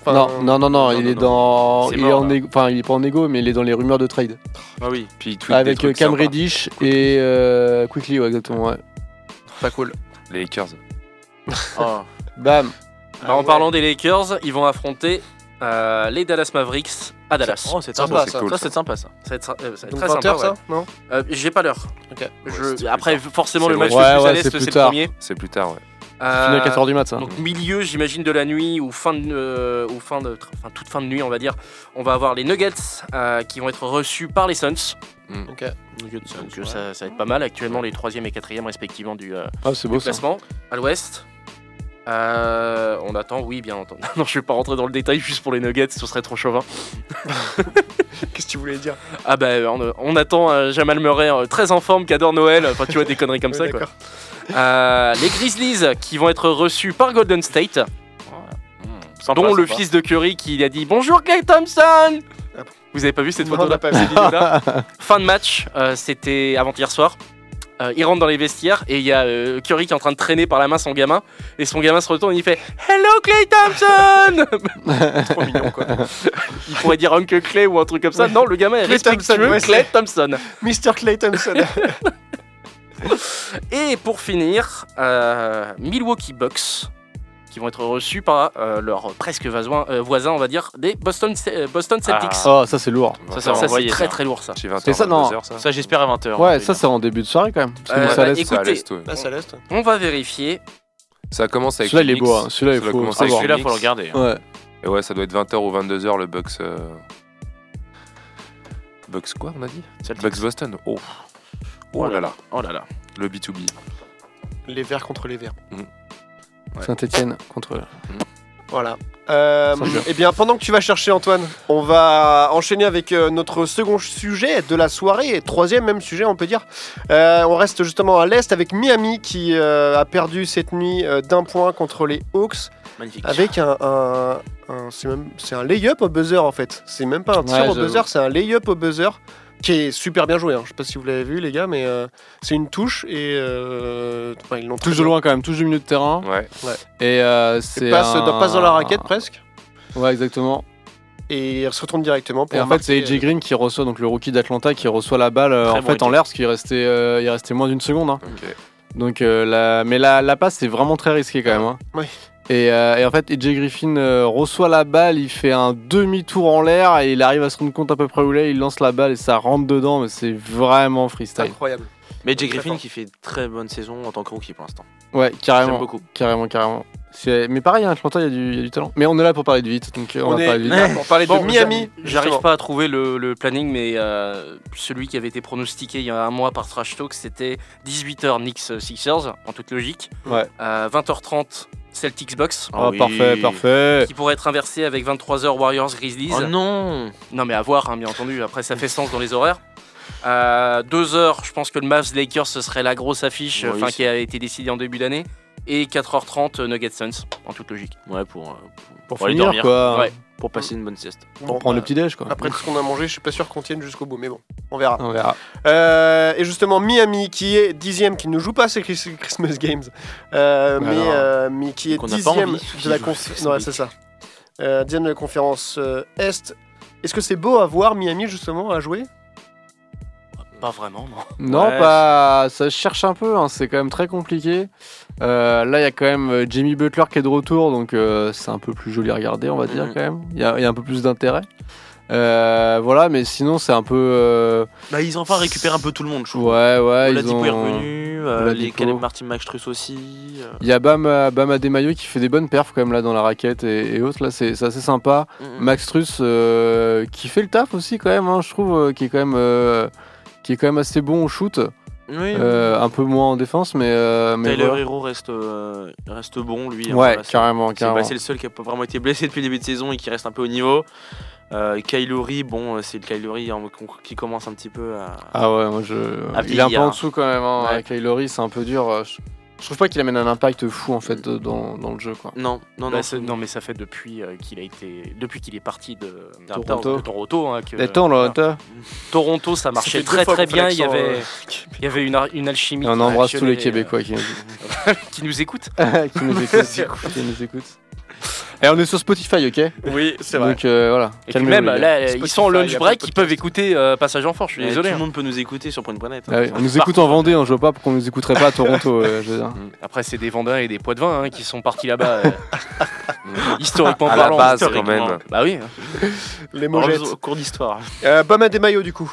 Enfin, non, non, non, non, non, il non, est dans. Il est en égo. Enfin, il est pas en égo, mais il est dans les rumeurs de trade. Ah oui. Puis il des Avec euh, trucs Cam. Reddish et euh, Quickly, ouais, exactement, ouais. Pas cool. Les Lakers. Oh. Bam. Bah, en parlant des Lakers, ils vont affronter euh, les Dallas Mavericks à Dallas. Oh, c'est Sympa, sympa ça. ça. Ça, c'est sympa ça. Ça va être, euh, ça va être Donc très 20 sympa. heures, ouais. ça Non? Euh, J'ai pas l'heure. Ok. Je- Après, plus forcément, le match le plus Ouais, à ouais, l'est, c'est c'est plus le premier. C'est plus tard, ouais. Euh, Fini à 4h du mat, ça. Donc milieu, j'imagine de la nuit ou fin de, euh, ou fin de, enfin toute fin de nuit, on va dire. On va avoir les Nuggets euh, qui vont être reçus par les Suns. Ok. Donc ça, ça va être pas mal. Actuellement, les troisième et quatrième respectivement du, euh, Ah, c'est du beau ça. classement. À l'Ouest. Euh, on attend, oui, bien entendu. Non, je vais pas rentrer dans le détail juste pour les Nuggets, ce serait trop chauvin. Qu'est-ce que tu voulais dire? Ah bah, on, on attend euh, Jamal Murray euh, très en forme, qui adore Noël. Enfin, tu vois des conneries comme ça, quoi. les Grizzlies qui vont être reçus par Golden State. Sympa, dont le fils de Curry qui a dit bonjour Clay Thompson. Ah. Vous avez pas vu cette Non, photo on n'a là pas vu. Fin de match, c'était avant-hier soir. Euh, il rentre dans les vestiaires et il y a euh, Curry qui est en train de traîner par la main son gamin et son gamin se retourne et il fait Hello Clay Thompson Trop mignon quoi. Il pourrait dire Uncle Clay ou un truc comme ça. Non, le gamin est respectueux. Thompson, ouais, Clay Thompson. Mr. Clay Thompson. Et pour finir, euh, Milwaukee Bucks qui vont être reçus par euh, leur presque voisin, euh, voisin, on va dire, des Boston, euh, Boston Celtics. Oh, ça c'est lourd. Ça, ça Ça, c'est très ça. très lourd ça. Chez 20h, C'est ça, non. 22h, ça. Ça, j'espère à 20h. Ouais, ça c'est en début de soirée quand même. Parce que Euh, nous, ça bah, Écoutez, l'est, ouais. Ah, ça l'est. On va vérifier. Ça commence avec Celui-là, il est les beau, Knicks. hein. Celui-là, il faut Ah, celui-là, faut le regarder. Ouais. Et ouais, ça doit être 20h ou 22h le Bucks. euh, Bucks quoi, on a dit? Celtics. Bucks Boston. Oh. Oh là là. Oh là là. Le B2B. Les verts contre les verts. Saint-Etienne contre. Voilà. Euh, vient. eh bien, pendant que tu vas chercher Antoine, on va enchaîner avec euh, notre second sujet de la soirée, et troisième même sujet, on peut dire. Euh, on reste justement à l'est avec Miami qui euh, a perdu cette nuit euh, d'un point contre les Hawks Magnifique. avec un, un- un- c'est un lay-up au buzzer en fait. C'est même pas un tir Ouais, au buzzer, c'est un lay-up au buzzer qui est super bien joué. hein. Je sais pas si vous l'avez vu les gars, mais euh, c'est une touche et euh, enfin, ils l'ont Touche de loin quand même, touche du milieu de terrain. Ouais. Et euh, c'est. passe, un- passe dans la raquette presque. Ouais, exactement. Et il se retourne directement pour Et en fait, c'est AJ Green qui reçoit, donc le rookie d'Atlanta, qui reçoit la balle euh, Très en bon fait en l'air parce qu'il restait, euh, il restait moins d'une seconde. hein. Donc, euh, la... mais la, la passe, c'est vraiment très risqué quand même. hein. Oui. Et, euh, et en fait, AJ Griffin euh, reçoit la balle, il fait un demi-tour en l'air et il arrive à se rendre compte à peu près où il est. Il lance la balle et ça rentre dedans, mais c'est vraiment C'est freestyle. incroyable. Mais Jay Très Griffin qui fait très bonne saison en tant que rookie pour l'instant. Ouais, J'aime carrément. beaucoup. Carrément, carrément. Mais pareil, hein, Atlanta, il y, a du- il y a du talent. Mais on est là pour parler de vite, donc euh, on, On va est parler de vite. là pour parler Bon, de Miami. J'arrive pas à trouver le, le planning, mais euh, celui qui avait été pronostiqué il y a un mois par Trash Talk, c'était 18h Knicks Sixers, en toute logique. Ouais. Euh, 20h30 Celtics Bucks. Oh, oui. parfait, parfait. Qui pourrait être inversé avec 23h Warriors Grizzlies. Oh non Non, mais à voir, hein, bien entendu. Après, ça fait sens dans les horaires. Euh, deux heures, je pense que le Mavs Lakers ce serait la grosse affiche, Oui, qui a été décidée en début d'année. Et 4h30 Nuggets Suns, en toute logique. Ouais, pour, euh, Pour, Pour aller finir, dormir. quoi. Ouais. Pour passer une bonne sieste. Pour Bon, prendre le bah, petit déj, quoi. Après tout ce qu'on a mangé, je suis pas sûr qu'on tienne jusqu'au bout, mais bon, on verra. On verra. Euh, et justement, Miami qui est dixième, qui ne joue pas ces Chris- Christmas Games, euh, mais, Alors. euh, mais qui est dixième de la conférence. Christmas Ouais, c'est ça. Euh, dixième de la conférence euh, Est. Est-ce que c'est beau à voir Miami justement à jouer? Pas vraiment, non. Non, Ouais. Ça se cherche un peu, hein, c'est quand même très compliqué. Euh, là, il y a quand même euh, Jamie Butler qui est de retour, donc euh, c'est un peu plus joli à regarder, on va dire Mhm. quand même. Il y, a il y a un peu plus d'intérêt. Euh, voilà, mais sinon, c'est un peu. euh, Bah, ils ont enfin récupéré un peu tout le monde, je trouve. Ouais, ouais. ils Oladipo est ont- revenu, euh, Oladipo. les Caleb Martin Maxtrus aussi. euh. Il y a Bam, Bam Adebayo qui fait des bonnes perfs quand même là dans la raquette et, et autres. Là, c'est assez sympa. Mm. Max Truss euh, qui fait le taf aussi quand même, hein, je trouve, euh, qui est quand même. Qui est quand même assez bon au shoot, Oui. Euh, un peu moins en défense, mais, euh, mais Tyler voilà. Hero reste, euh, reste bon, lui. hein, Ouais, carrément, c'est bah, le seul qui a pas vraiment été blessé depuis le début de saison et qui reste un peu au niveau. Euh, Kylori, bon, euh, c'est le Kylori hein, qui commence un petit peu à. Ah ouais, moi je. À il est un peu en dessous quand même. Hein. Ouais. Kylori, c'est un peu dur. Je... je trouve pas qu'il amène un impact fou en fait de- dans, dans le jeu quoi. Non, non, Bah, non. non, mais ça fait depuis euh, qu'il a été, depuis qu'il est parti de Toronto. de Toronto hein, que- Toronto, ça marchait très très bien. Il y avait, euh, il y avait une, une alchimie. Et on embrasse tous les Québécois qui nous, euh, qui nous écoutent. qui nous écoutent. qui nous écoutent. Et on est sur Spotify, ok Oui, c'est vrai. Donc euh, voilà. Et puis même là, ils sont en lunch break, ils peuvent écouter euh, Passage en Force. Je suis Mais désolé. Tout hein. le monde peut nous écouter sur Point de Planète. Ah oui, on nous écoute en Vendée, on je vois pas pourquoi on nous écouterait pas à Toronto. euh, je veux dire. Après, c'est des Vendins et des poids de vin hein, qui sont partis là-bas. euh, historiquement À la parlant. base, quand même. Bah oui. hein. Les. Au cours d'histoire. Euh, Bam Adebayo, du coup.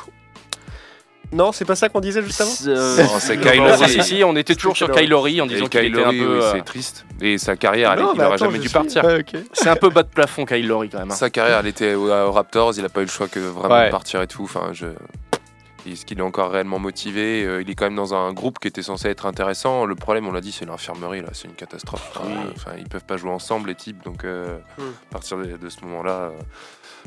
Non, c'est pas ça qu'on disait juste avant Euh, Non, c'est Kylori. si, si, on était toujours sur Kylori en Et disant qu'il était Kylori, un peu. oui, euh, c'est triste. Et sa carrière, elle, Non, il mais aurait attends, jamais dû suis- partir. Ouais. C'est un peu bas de plafond Kylori quand même. hein. Sa carrière, elle était au- aux Raptors, il a pas eu le choix que vraiment Ouais. de partir et tout. Enfin, je... Est-ce qu'il est encore réellement motivé Euh, Il est quand même dans un groupe qui était censé être intéressant. Le problème, on l'a dit, c'est l'infirmerie là, c'est une catastrophe. Enfin, euh, Enfin, ils peuvent pas jouer ensemble les types, donc euh, Hmm. à partir de, de ce moment-là.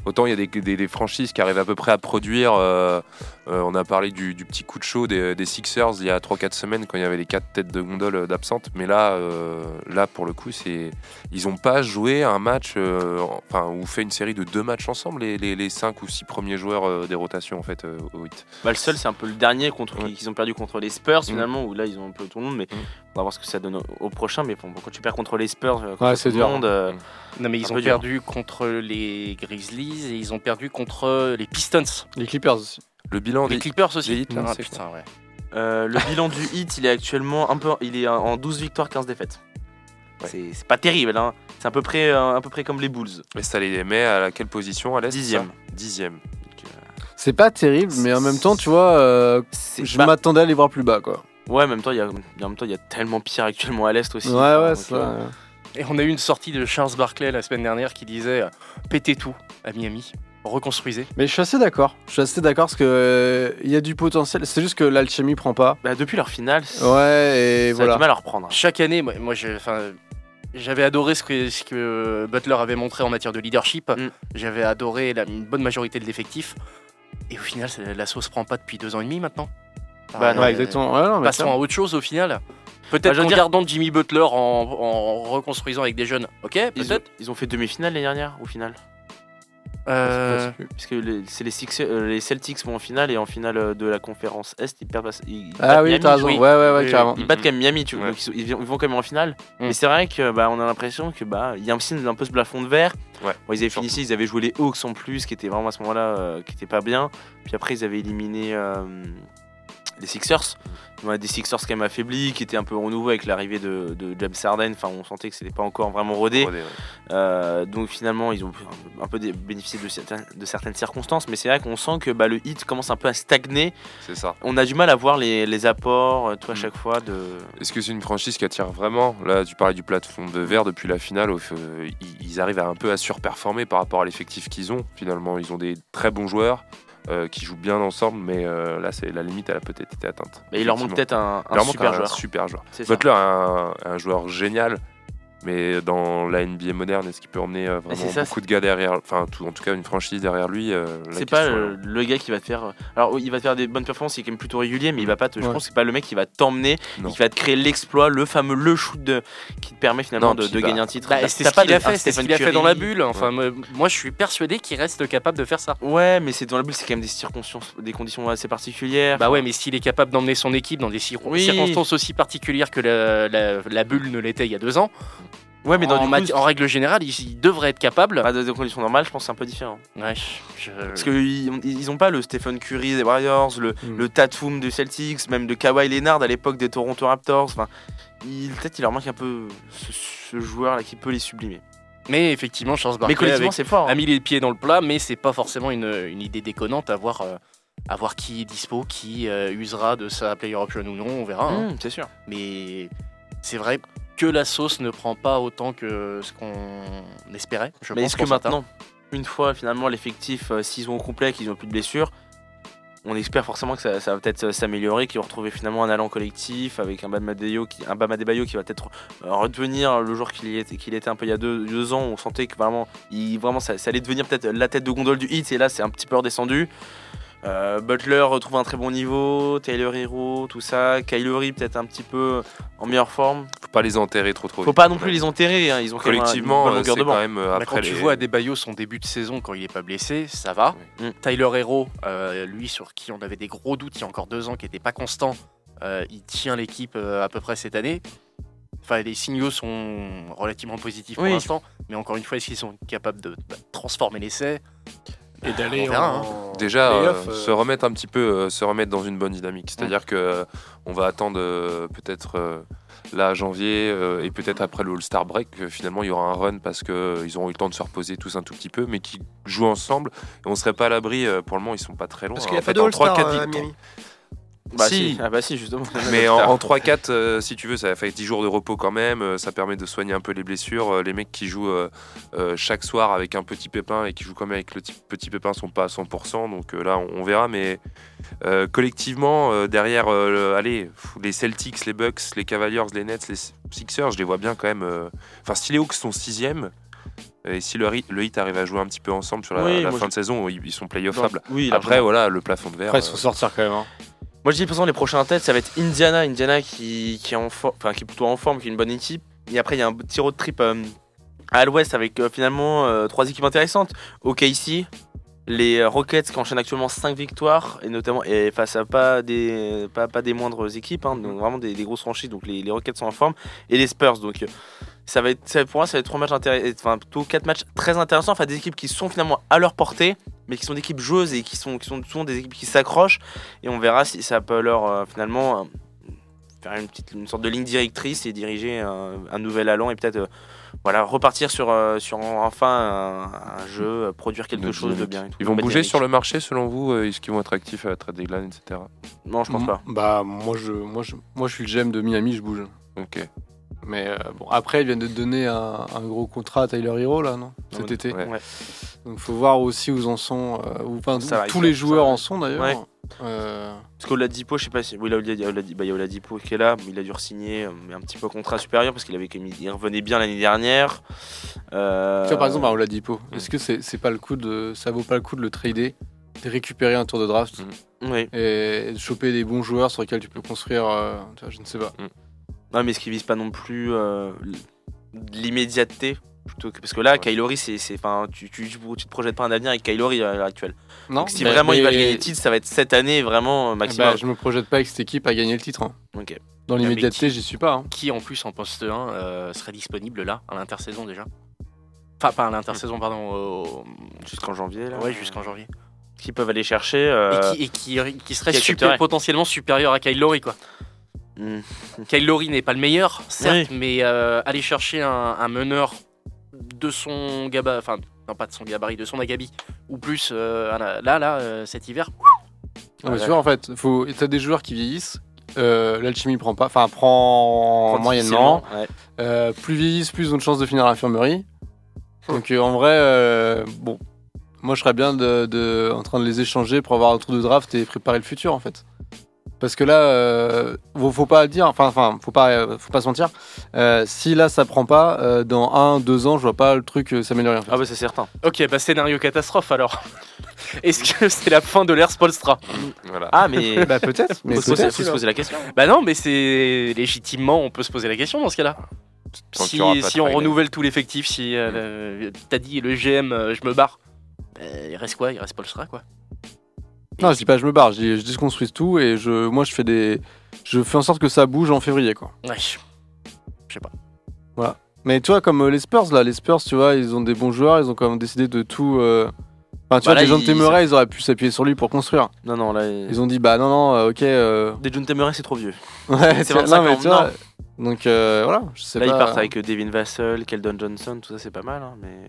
Autant il y a des, des- des franchises qui arrivent à peu près à produire. euh, euh, on a parlé du, du petit coup de chaud des, des Sixers il y a 3-4 semaines quand il y avait les 4 têtes de gondole euh, d'absentes. Mais là, euh, là pour le coup, c'est ils n'ont pas joué un match, euh, enfin, ou fait une série de deux matchs ensemble, les, les, 5 ou 6 premiers joueurs euh, des rotations en fait euh, au 8. Bah, le seul, c'est un peu le dernier contre Ouais. qu'ils ont perdu contre les Spurs Mm. finalement, où là ils ont un peu tout le monde, mais Mm. on va voir ce que ça donne au, au prochain. Mais bon, quand tu perds contre les Spurs, contre Ouais, tout le monde, euh, Non, mais ils ont dur. perdu contre les Grizzlies et ils ont perdu contre les Pistons. Les Clippers aussi. Le bilan Les des Clippers aussi. des Heat, là, Ah, c'est putain, ouais. euh, le bilan du hit, il est actuellement un peu, il est en 12 victoires, 15 défaites. Ouais. C'est c'est pas terrible, hein. c'est à peu près, euh, à peu près comme les Bulls. Et ça les met à quelle position à l'Est Dixième. Dixième. C'est pas terrible, mais en même temps, tu vois, euh, C'est- je bah, m'attendais à les voir plus bas quoi. ouais, en même temps, il y a, en même temps, il y a tellement pire actuellement à l'est aussi. Ouais, ouais, donc, ça. Euh, Et on a eu une sortie de Charles Barkley la semaine dernière qui disait euh, pétez tout à Miami, reconstruisez. Mais je suis assez d'accord. Je suis assez d'accord parce que euh, il y a du potentiel. C'est juste que l'alchimie prend pas. bah, depuis leur finale, ça Ouais, et a voilà. du mal à reprendre. Chaque année, moi, moi, j'ai- enfin, j'avais adoré ce que, ce que Butler avait montré en matière de leadership. Mm. J'avais adoré la, une bonne majorité de l'effectif. Et au final, la sauce prend pas depuis deux ans et demi maintenant. Bah, non, Ouais, exactement. Ouais, non, mais Passons tiens. à autre chose au final. Bah, Peut-être veux en dire- gardant Jimmy Butler en, en reconstruisant avec des jeunes. Ok, peut-être. ils ont fait demi-finale l'année dernière, au final. Euh, Puisque les, c'est les, Six- euh, les Celtics vont en finale et en finale euh, de la conférence Est, ils perdent. pas- Ils, ils Ah battent oui, Miami, t'as raison. oui. Ouais, ouais, ouais, carrément. Ils battent quand même Miami, tu vois, Ouais. donc ils, sont- ils vont quand même en finale. Mm. Mais c'est vrai que bah, on a l'impression que bah il y a aussi un peu ce plafond de verre. Ouais. Bon, ils avaient fini ici, ils avaient joué les Hawks en plus, qui était vraiment à ce moment-là, euh, qui était pas bien. Puis après ils avaient éliminé euh, les Sixers. On a des Sixers quand même affaiblis, qui étaient un peu renouveau avec l'arrivée de, de James Harden. Enfin, on sentait que c'était pas encore vraiment rodé. Rodé, ouais. Euh, donc finalement, ils ont un peu bénéficié de certaines, de certaines circonstances, mais c'est vrai qu'on sent que bah, le hit commence un peu à stagner. C'est ça. On a du mal à voir les, les apports, euh, à Mm. chaque fois. De... Est-ce que c'est une franchise qui attire vraiment? Là, tu parlais du plafond de verre depuis la finale. euh, ils- ils arrivent à un peu à surperformer par rapport à l'effectif qu'ils ont. Finalement, ils ont des très bons joueurs euh, qui jouent bien ensemble, mais euh, là, c'est la limite, elle a peut-être été atteinte. Mais il leur manque peut-être un, super un joueur. super joueur. Butler est un, un joueur génial, mais dans la NBA moderne, est-ce qu'il peut emmener euh, vraiment ça, beaucoup de gars derrière Enfin, tout- en tout cas, une franchise derrière lui. euh, C'est pas le, le gars qui va te faire. Alors, il va te faire des bonnes performances, il est quand même plutôt régulier, mais il va pas te. Je pense que c'est pas le mec qui va t'emmener, qui va te créer l'exploit, le fameux le shoot de, qui te permet finalement Non, de, bah, gagner un titre. bah, c'est ce pas qu'il a fait, c'est ce qu'il a fait dans la bulle. Enfin, moi, moi, je suis persuadé qu'il reste capable de faire ça. Ouais, mais c'est dans la bulle, c'est quand même des circonstances, des conditions assez particulières. Bah ouais, mais s'il est capable d'emmener son équipe dans des circonstances aussi particulières que la, la- la bulle ne l'était il y a deux ans, Ouais, mais dans en, du coup, en règle générale, ils, ils devraient être capables. bah, dans des conditions normales, je pense que c'est un peu différent. Ouais, je- Parce qu'ils ont, ils ont pas le Stephen Curry des Warriors, le, Mm. le Tatum des Celtics, même de Kawhi Leonard à l'époque des Toronto Raptors. Enfin, peut-être il leur manque un peu ce, ce joueur là qui peut les sublimer. Mais effectivement, Charles mais Barkley collectivement, avec- c'est fort. hein. a mis les pieds dans le plat, mais c'est pas forcément une, une idée déconnante à voir, euh, à voir qui est dispo, qui euh, usera de sa player option ou non, on verra. hein. Mm, c'est sûr. Mais c'est vrai que la sauce ne prend pas autant que ce qu'on espérait. Je Mais est-ce que maintenant, une fois finalement l'effectif, euh, s'ils sont au complet, qu'ils n'ont plus de blessures, on espère forcément que ça, ça va peut-être s'améliorer, qu'ils vont retrouver finalement un allant collectif avec un Bam Adebayo qui, un qui va peut-être euh, redevenir le joueur qu'il était, qu'il était un peu il y a deux, deux ans. On sentait que vraiment, il, vraiment ça, ça allait devenir peut-être la tête de gondole du hit et là c'est un petit peu redescendu. Euh, Butler retrouve un très bon niveau, Taylor Hero, tout ça, Kylery peut-être un petit peu en meilleure forme. Faut pas les enterrer trop trop. Faut vite. pas non plus les enterrer, hein, ils ont quand même une Collectivement, bonne longueur c'est de quand même euh, Bah, après quand tu vois Adebayo son début de saison quand il est pas blessé, ça va. Mm. Tyler Hero, euh, lui sur qui on avait des gros doutes il y a encore deux ans, qui n'était pas constant, euh, il tient l'équipe euh, à peu près cette année. Enfin, les signaux sont relativement positifs pour l'instant, mais encore une fois, est-ce qu'ils sont capables de bah, transformer l'essai? Et d'aller verra, hein. en Déjà, euh, euh, se remettre un petit peu, euh, se remettre dans une bonne dynamique. C'est-à-dire que euh, on va attendre euh, peut-être euh, là janvier euh, et peut-être après le All-Star Break, que finalement il y aura un run parce que euh, ils auront eu le temps de se reposer tous un tout petit peu, mais qui jouent ensemble. Et on serait pas à l'abri. euh, pour le moment, ils sont pas très loin. Parce qu'il n'y a En pas de en All-Star Bah Si. si. Ah bah si justement. Mais en, en 3-4, euh, si tu veux, ça fait 10 jours de repos quand même. euh, ça permet de soigner un peu les blessures. Euh, les mecs qui jouent euh, euh, chaque soir avec un petit pépin et qui jouent quand même avec le ti- petit pépin sont pas à 100%. Donc euh, là, on, on verra. Mais euh, collectivement, euh, derrière, euh, le- allez, les Celtics, les Bucks, les Cavaliers, les Nets, les Sixers, je les vois bien quand même. euh, Enfin, si les Hawks sont 6 et si le, Heat arrive à jouer un petit peu ensemble sur la, Oui, la moi, fin je- de saison, ils, ils sont playoffables. Oui, Après, voilà, le plafond de verre. Après, il euh, faut sortir quand même. hein. Moi je dis façon les prochains têtes ça va être Indiana, Indiana qui, qui est en enfin qui est plutôt en forme, qui est une bonne équipe. Et après il y a un petit road trip euh, à l'ouest avec euh, finalement euh, trois équipes intéressantes. OKC, les Rockets qui enchaînent actuellement 5 victoires et notamment et face à pas des pas, pas des moindres équipes, hein, donc vraiment des, grosses franchises. Donc les, Rockets sont en forme et les Spurs. Donc ça va être pour moi ça va être matchs enfin plutôt quatre matchs très intéressants. Enfin des équipes qui sont finalement à leur portée, mais qui sont des équipes joueuses et qui sont qui sont souvent des équipes qui s'accrochent et on verra si ça peut leur euh, finalement euh, faire une petite une sorte de ligne directrice et diriger un, un nouvel allant et peut-être euh, voilà repartir sur euh, sur enfin un, un jeu euh, produire quelque chose de bien et tout. Ils vont bouger sur le marché selon vous euh, Est-ce qu'ils vont être actifs à trade deadline, etc. non je pense pas Bah, moi je, moi, je, moi, je suis le GM de Miami, je bouge. Ok. Mais euh, bon, après, ils viennent de donner un, un gros contrat à Tyler Hero, là, non? Cet Ouais, été. ouais. Donc, faut voir aussi où en sont. euh, où, enfin, Ça où va, tous les joueurs en sont, d'ailleurs. Ouais. Euh, parce qu'Oladipo je sais pas si oui là bah, il y a Oladipo qui est là mais il a dû re-signer euh, mais un petit peu contrat supérieur parce qu'il avait il revenait bien l'année dernière Euh, Tu vois, par exemple, à Oladipo, est-ce que c'est c'est pas le coup de, ça vaut pas le coup de le trader, de récupérer un tour de draft oui et de choper des bons joueurs sur lesquels tu peux construire, euh, tu vois, je ne sais pas. Non, mais ce qui vise pas non plus euh, l'immédiateté. Plutôt que, parce que là, Kylori, c'est, tu, tu, tu te projettes pas un avenir avec Kylori à l'heure actuelle. Non, Donc, si mais- vraiment il va gagner le titre, ça va être cette année vraiment euh, Eh maximum. ben, je me projette pas avec cette équipe à gagner le titre. hein. Ok. Dans l'immédiateté, qui- j'y suis pas. hein. Qui en plus en poste 1 euh, serait disponible là, à l'intersaison déjà? Enfin, pas à l'intersaison, pardon. au- Jusqu'en janvier, là. Ouais, jusqu'en janvier. Qui peuvent aller chercher. euh, Et, qui, et qui, qui serait qui super- potentiellement supérieur à Kyle Lowry, quoi. Hmm. Kyle Lowry n'est pas le meilleur, certes, mais euh, aller chercher un, un meneur de son gabarit, enfin, non pas de son gabarit, de son agabi, ou plus, euh, là, là, euh, cet hiver. Non, mais tu vois, en fait, faut... t'as des joueurs qui vieillissent. euh, L'alchimie prend pas, enfin prend moyennement. ouais. Euh, plus vieillissent, plus ils ont de chances de finir à l'infirmerie. Donc euh, en vrai, euh, bon, moi je serais bien de, de- en train de les échanger pour avoir un tour de draft et préparer le futur en fait. Parce que là, euh, faut, faut pas dire, enfin, enfin, faut pas, euh, faut pas se mentir. euh, si là ça prend pas, euh, dans un, deux ans, je vois pas le truc euh, s'améliorer en fait. Ah, bah, c'est certain. Ok, bah scénario catastrophe alors. Est-ce que c'est la fin de l'ère Spolstra Voilà. Ah, mais. bah peut-être, mais faut, se poser, peut-être. faut se poser la question. Bah non, mais c'est légitimement, on peut se poser la question dans ce cas-là. Tant Si, on renouvelle tout l'effectif, si euh, le- t'as dit le GM, euh, je me barre, bah, il reste quoi? Il reste Spolstra quoi. Non, je dis pas je me barre, je, dis, je déconstruis tout et je, moi je fais des, je fais en sorte que ça bouge en février quoi. Ouais. Mais tu vois, comme euh, les Spurs, là, les Spurs, tu vois, ils ont des bons joueurs, ils ont quand même décidé de tout. euh, Enfin, tu Bah vois, là, des gens de ils- Temeray, ils auraient pu s'appuyer sur lui pour construire. Non, non, là. Ils ont dit, bah non, non, euh, ok. euh, Des June Temeray, c'est trop vieux. Ouais, C'est tu vois, 25 non, mais ans, tu vois, non. Donc euh, voilà, je sais Là, pas. ils partent avec euh, Devin Vassell, Keldon Johnson, tout ça, c'est pas mal. hein, mais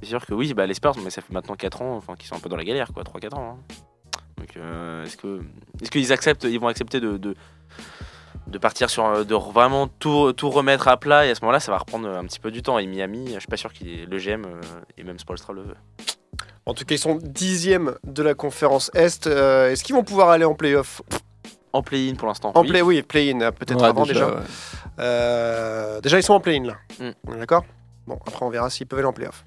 c'est sûr que oui, bah, les Spurs, mais ça fait maintenant 4 ans enfin, qu'ils sont un peu dans la galère, quoi, 3-4 ans. hein. Donc, euh, est-ce que est-ce qu'ils acceptent, ils vont accepter de, de, de partir sur. euh, de vraiment tout, tout remettre à plat et à ce moment-là, ça va reprendre un petit peu du temps. Et Miami, je suis pas sûr qu'il est le GM euh, et même Spolstra le veut. En tout cas, ils sont dixième de la conférence Est. Euh, Est-ce qu'ils vont pouvoir aller en playoff? En play-in pour l'instant. En oui. play, oui, play-in, peut-être Ouais, avant déjà. ouais. Euh, déjà, ils sont en play-in là. Mm. D'accord? Bon, après, on verra s'ils peuvent aller en playoff.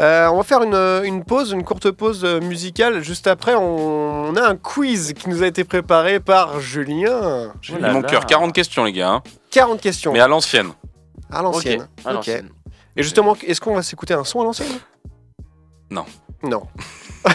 Euh, on va faire une, une pause, une courte pause euh, musicale. Juste après, on, on a un quiz qui nous a été préparé par Julien. Oh là Mon cœur, 40 questions, les gars. hein. 40 questions Mais à l'ancienne. à l'ancienne. Ok, à Ok. l'ancienne. Et justement, est-ce qu'on va s'écouter un son à l'ancienne? Non. Non.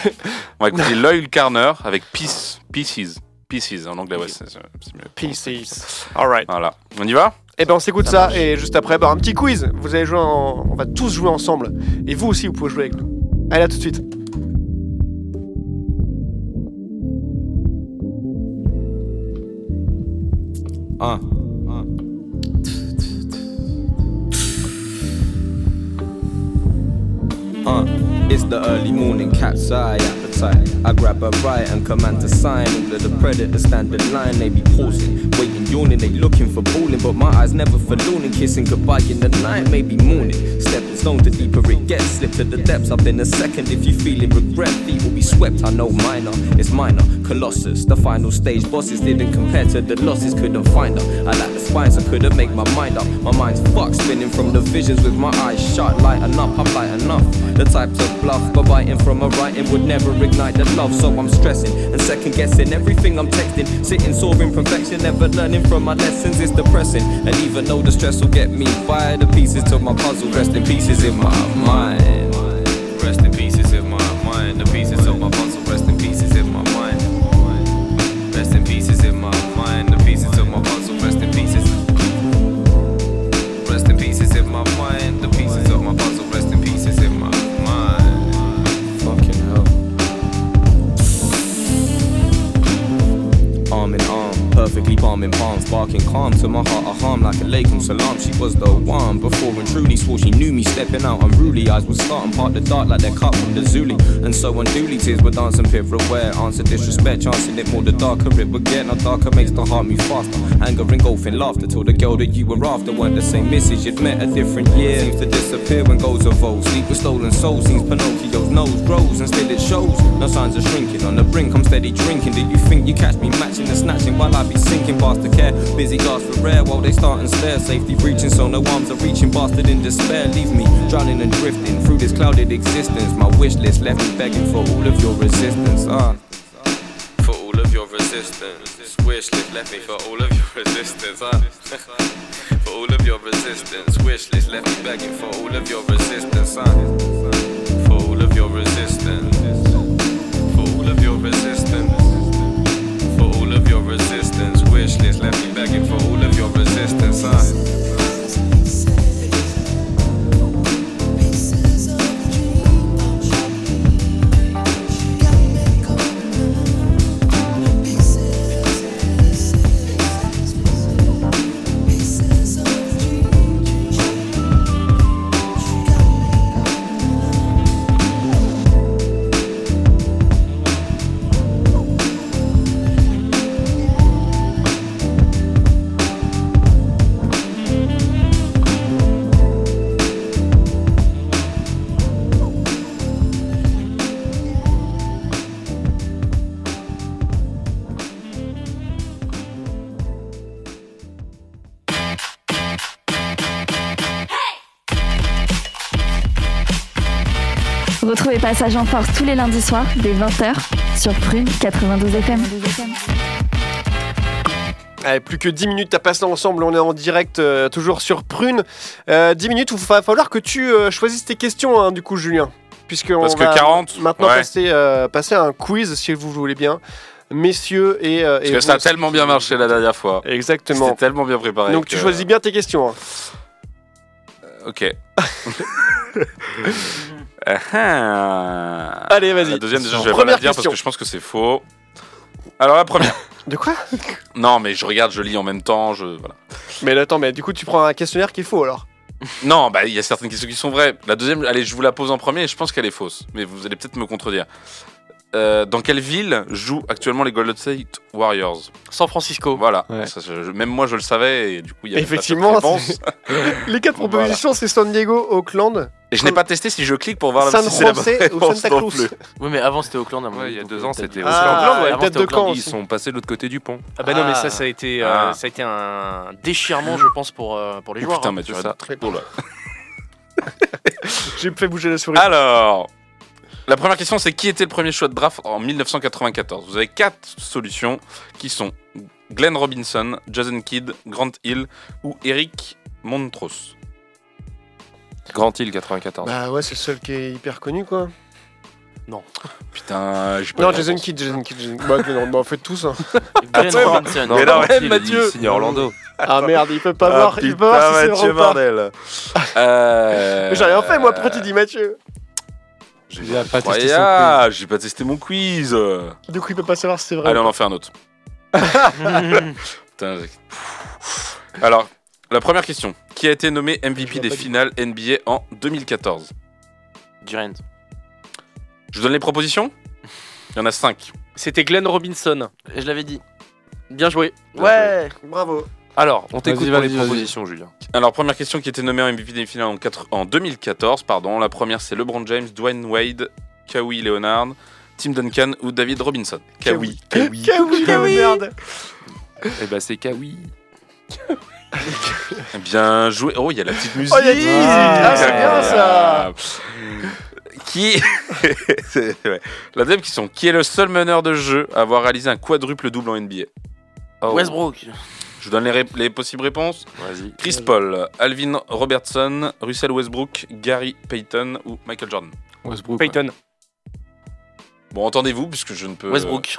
On va écouter Loyal Carner avec Peace, Pieces. Pieces en anglais, ouais, c'est c'est mieux. Pieces. All right. Voilà. On y va? Eh ben on s'écoute ça, et juste après, bah, un petit quiz. Vous allez jouer. On va tous jouer ensemble. Et vous aussi, vous pouvez jouer avec nous. Allez, à tout de suite. Appetite. I grab a right and command to sign. Of the predators stand in line, they be pausing, waiting, yawning, they looking for balling. But my eyes never for looning, kissing goodbye in the night, maybe morning. Stepping stone, the deeper it gets. Slip to the depths, I've been a second. If you feeling regret, feet will be swept. I know minor, it's minor. Colossus, the final stage bosses didn't compare to the losses, couldn't find her. I lack the spines, I couldn't make my mind up. My mind's fucked, spinning from the visions with my eyes shut. Lighten up, I'm light enough. The type to bluff, but biting from a writing would never ignite the love. So I'm stressing and second guessing everything I'm texting. Sitting, soaring perfection, never learning from my lessons. It's depressing. And even though the stress will get me by the pieces to my puzzle, rest in pieces in my mind. Rest in pieces in palm, sparking calm to my heart. A harm like a Lakum salam. She was the one before and truly swore she knew me. Stepping out unruly, eyes would start and part the dark like they're cut from the Zuli. And so unduly, tears were dancing pirouette. Answer disrespect, chancing it more the darker it would get. Now darker makes the heart move faster. Anger engulfing laughter till the girl that you were after weren't the same message. You'd met a different year. Seems to disappear when goals evolve. Sleep with stolen souls. Seems Pinocchio's nose grows and still it shows. No signs of shrinking. On the brink, I'm steady drinking. Do you think you catch me matching and snatching while I be sinking past the care? Busy guards for rare while they start and stare. Safety breaching, so no arms are reaching. Bastard in despair. Leave me drowning and drifting through this clouded existence. My wish list left me begging for all of your resistance. Ah. Your resistance. Wish list left me for all of your resistance. Ah. for all of your resistance. Wish list left me begging for all of your resistance. Ah. For all of your resistance. For all of your resistance. For all of your resistance. Wish list left me begging for all of your resistance. Passage en Force tous les lundis soirs dès 20h sur Prune 92 FM. Allez, plus que 10 minutes à passer ensemble, on est en direct euh, toujours sur Prune. Euh, 10 minutes où il va falloir que tu euh, choisisses tes questions, hein, du coup, Julien. Puisque on Parce que va 40, maintenant ouais. passer, euh, passer à un quiz, si vous voulez bien. Messieurs et. euh, Parce et que ça a tellement bien marché la dernière fois. Exactement. C'était tellement bien préparé. Donc tu choisis bien tes questions. hein. Ok. Ah, ah. Allez, vas-y. La deuxième, déjà, je vais pas Première la dire parce question. que je pense que c'est faux. Alors, la première. De quoi? Non, mais je regarde, je lis en même temps. Je... Voilà. Mais attends, mais du coup, tu prends un questionnaire qui est faux alors? Non, bah il y a certaines questions qui sont vraies. La deuxième, allez, je vous la pose en premier et je pense qu'elle est fausse. Mais vous allez peut-être me contredire. Euh, dans quelle ville jouent actuellement les Golden State Warriors? San Francisco. Voilà. Ouais. Ça, je- même moi, je le savais et du coup, il y avait Effectivement, pas. Les quatre propositions, c'est San Diego, Auckland, Et je n'ai pas testé si je clique pour voir San si c'est la bonne réponse Santa Cruz. Oui, mais avant c'était Auckland. Ouais, avis, il y a deux ans, c'était Ah, Auckland. ouais, de quand Auckland. Ils sont passés de l'autre côté du pont. Ah bah non, mais Ah. ça, ça a été, euh, Ah. ça a été un déchirement, je pense, pour, euh, pour les Oh, joueurs. putain, hein. mais tu ça. très beau là. J'ai fait bouger la souris. Alors, la première question, c'est qui était le premier choix de draft en 1994 Vous avez quatre solutions qui sont Glenn Robinson, Jason Kidd, Grant Hill ou Eric Montrose. Grand Hill 94. Bah ouais, c'est le seul qui est hyper connu quoi. Putain, j'ai pas Non, Jason. Kidd, Jason Kidd. Jason... Bah, non, bah, faites tous. Hein. Glenn Attends, Robinson. Non, Mais non, Hill, Mathieu. il signe Orlando. Ah merde, il peut pas Ah, voir, il peut pas voir si c'est Mathieu, bordel. Euh, J'ai rien fait moi, pourquoi tu dis Mathieu? J'ai pas testé son Incroyable, j'ai pas testé mon quiz. Du coup, il peut pas savoir si c'est vrai. Allez, ou on pas. en fait un autre. Putain, Alors, la première question. Qui a été nommé MVP des finales NBA en 2014 Durant. Je vous donne les propositions Il y en a 5. C'était Glenn Robinson. Je l'avais dit. Bien joué. Ouais. Bravo. Alors, on t'écoute pour les propositions, Julien. Alors, première question qui était nommée en MVP des finales en, quatre- en 2014. Pardon. La première, c'est LeBron James, Dwayne Wade, Kawhi Leonard, Tim Duncan ou David Robinson? Kawhi. Kawhi. Kawi, merde. Eh ben, c'est Kawi. Bien joué. Oh, il y a la petite musique. Oh, il y a Ah, c'est bien ça Qui ouais. La deuxième question. Qui est le seul meneur de jeu à avoir réalisé un quadruple double en NBA Oh, Westbrook. Je vous donne les, ré- les possibles réponses. Vas-y. Chris Paul, Alvin Robertson, Russell Westbrook, Gary Payton ou Michael Jordan? Westbrook. Peyton. Bon, entendez-vous puisque je ne peux. Westbrook.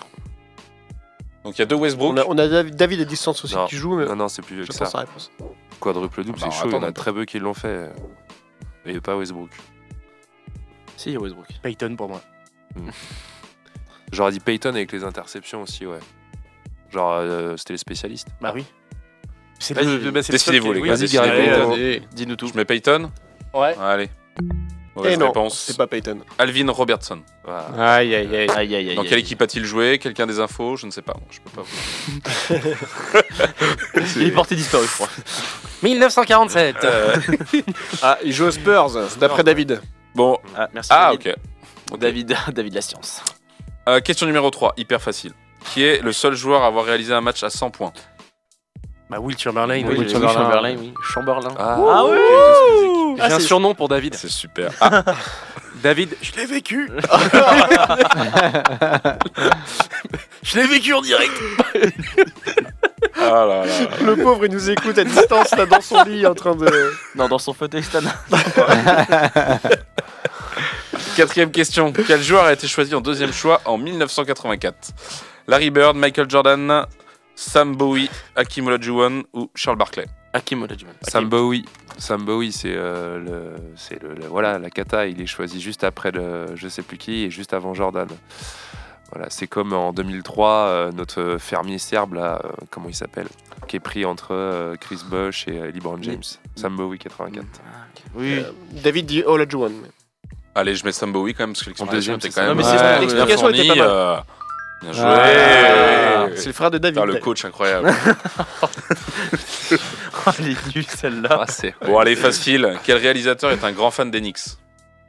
Donc il y a deux Westbrook. On a, on a David- David à distance aussi Non. qui joue, mais Non, non, c'est plus vieux je que pense ça. la réponse. Quadruple double, Ah bah, c'est chaud. Il y en attends, a très peu qui l'ont fait. Et pas Westbrook. Si, il y a Westbrook. Peyton pour moi. J'aurais dit Payton avec les interceptions aussi, ouais. Genre, euh, c'était les spécialistes. Bah oui. C'est le- bah, décidez-vous, les gars, vas-y. Dis-nous tout. Je mets Payton Ouais. Allez. Mauvaise Et non, réponse. c'est pas Payton. Alvin Robertson. Aïe, aïe, aïe. Aïe, aïe, aïe. Dans quelle équipe a-t-il joué? Quelqu'un des infos? Je ne sais pas. Je peux pas vous. Il est porté disparu, je crois. 1947. Euh, Ah, il joue aux Spurs, d'après David. bon. Ah, merci. Ah, David. ok. David, David la science. Euh, question numéro 3, hyper facile. Qui est le seul joueur à avoir réalisé un match à 100 points? Bah Will Chamberlain. Oui, oui, Chamberlain. Chamberlain, oui. Chamberlain. Ah, Ah oui J'ai un surnom pour David. C'est super. Ah, David, je l'ai vécu. je l'ai vécu en direct. ah là là. Le pauvre, il nous écoute à distance, là, dans son lit, en train de... Non, dans son fauteuil Stan. Quatrième question. Quel joueur a été choisi en deuxième choix en 1984 Larry Bird, Michael Jordan, Sam Bowie, Hakim Olajuwon ou Charles Barkley Hakim Olajuwon. Sam Bowie. Sam Bowie, c'est euh, le, c'est le, le- voilà, la kata. Il est choisi juste après le, je sais plus qui, et juste avant Jordan. Voilà, c'est comme en 2003, euh, notre fermier serbe là, euh, comment il s'appelle, qui est pris entre euh, Chris Bosh et euh, LeBron James. Sam Bowie 84. Oui. Euh, David dit Olajuwon. Allez, je mets Sam Bowie quand même parce que l'explication était quand même Non, mais c'est- bien l'explication était pas mal. Bien joué. Ah. C'est le frère de David. Putain, le coach incroyable. Oh, elle est nulle celle-là. Ah, bon, allez, facile. Quel réalisateur est un grand fan d'Enix?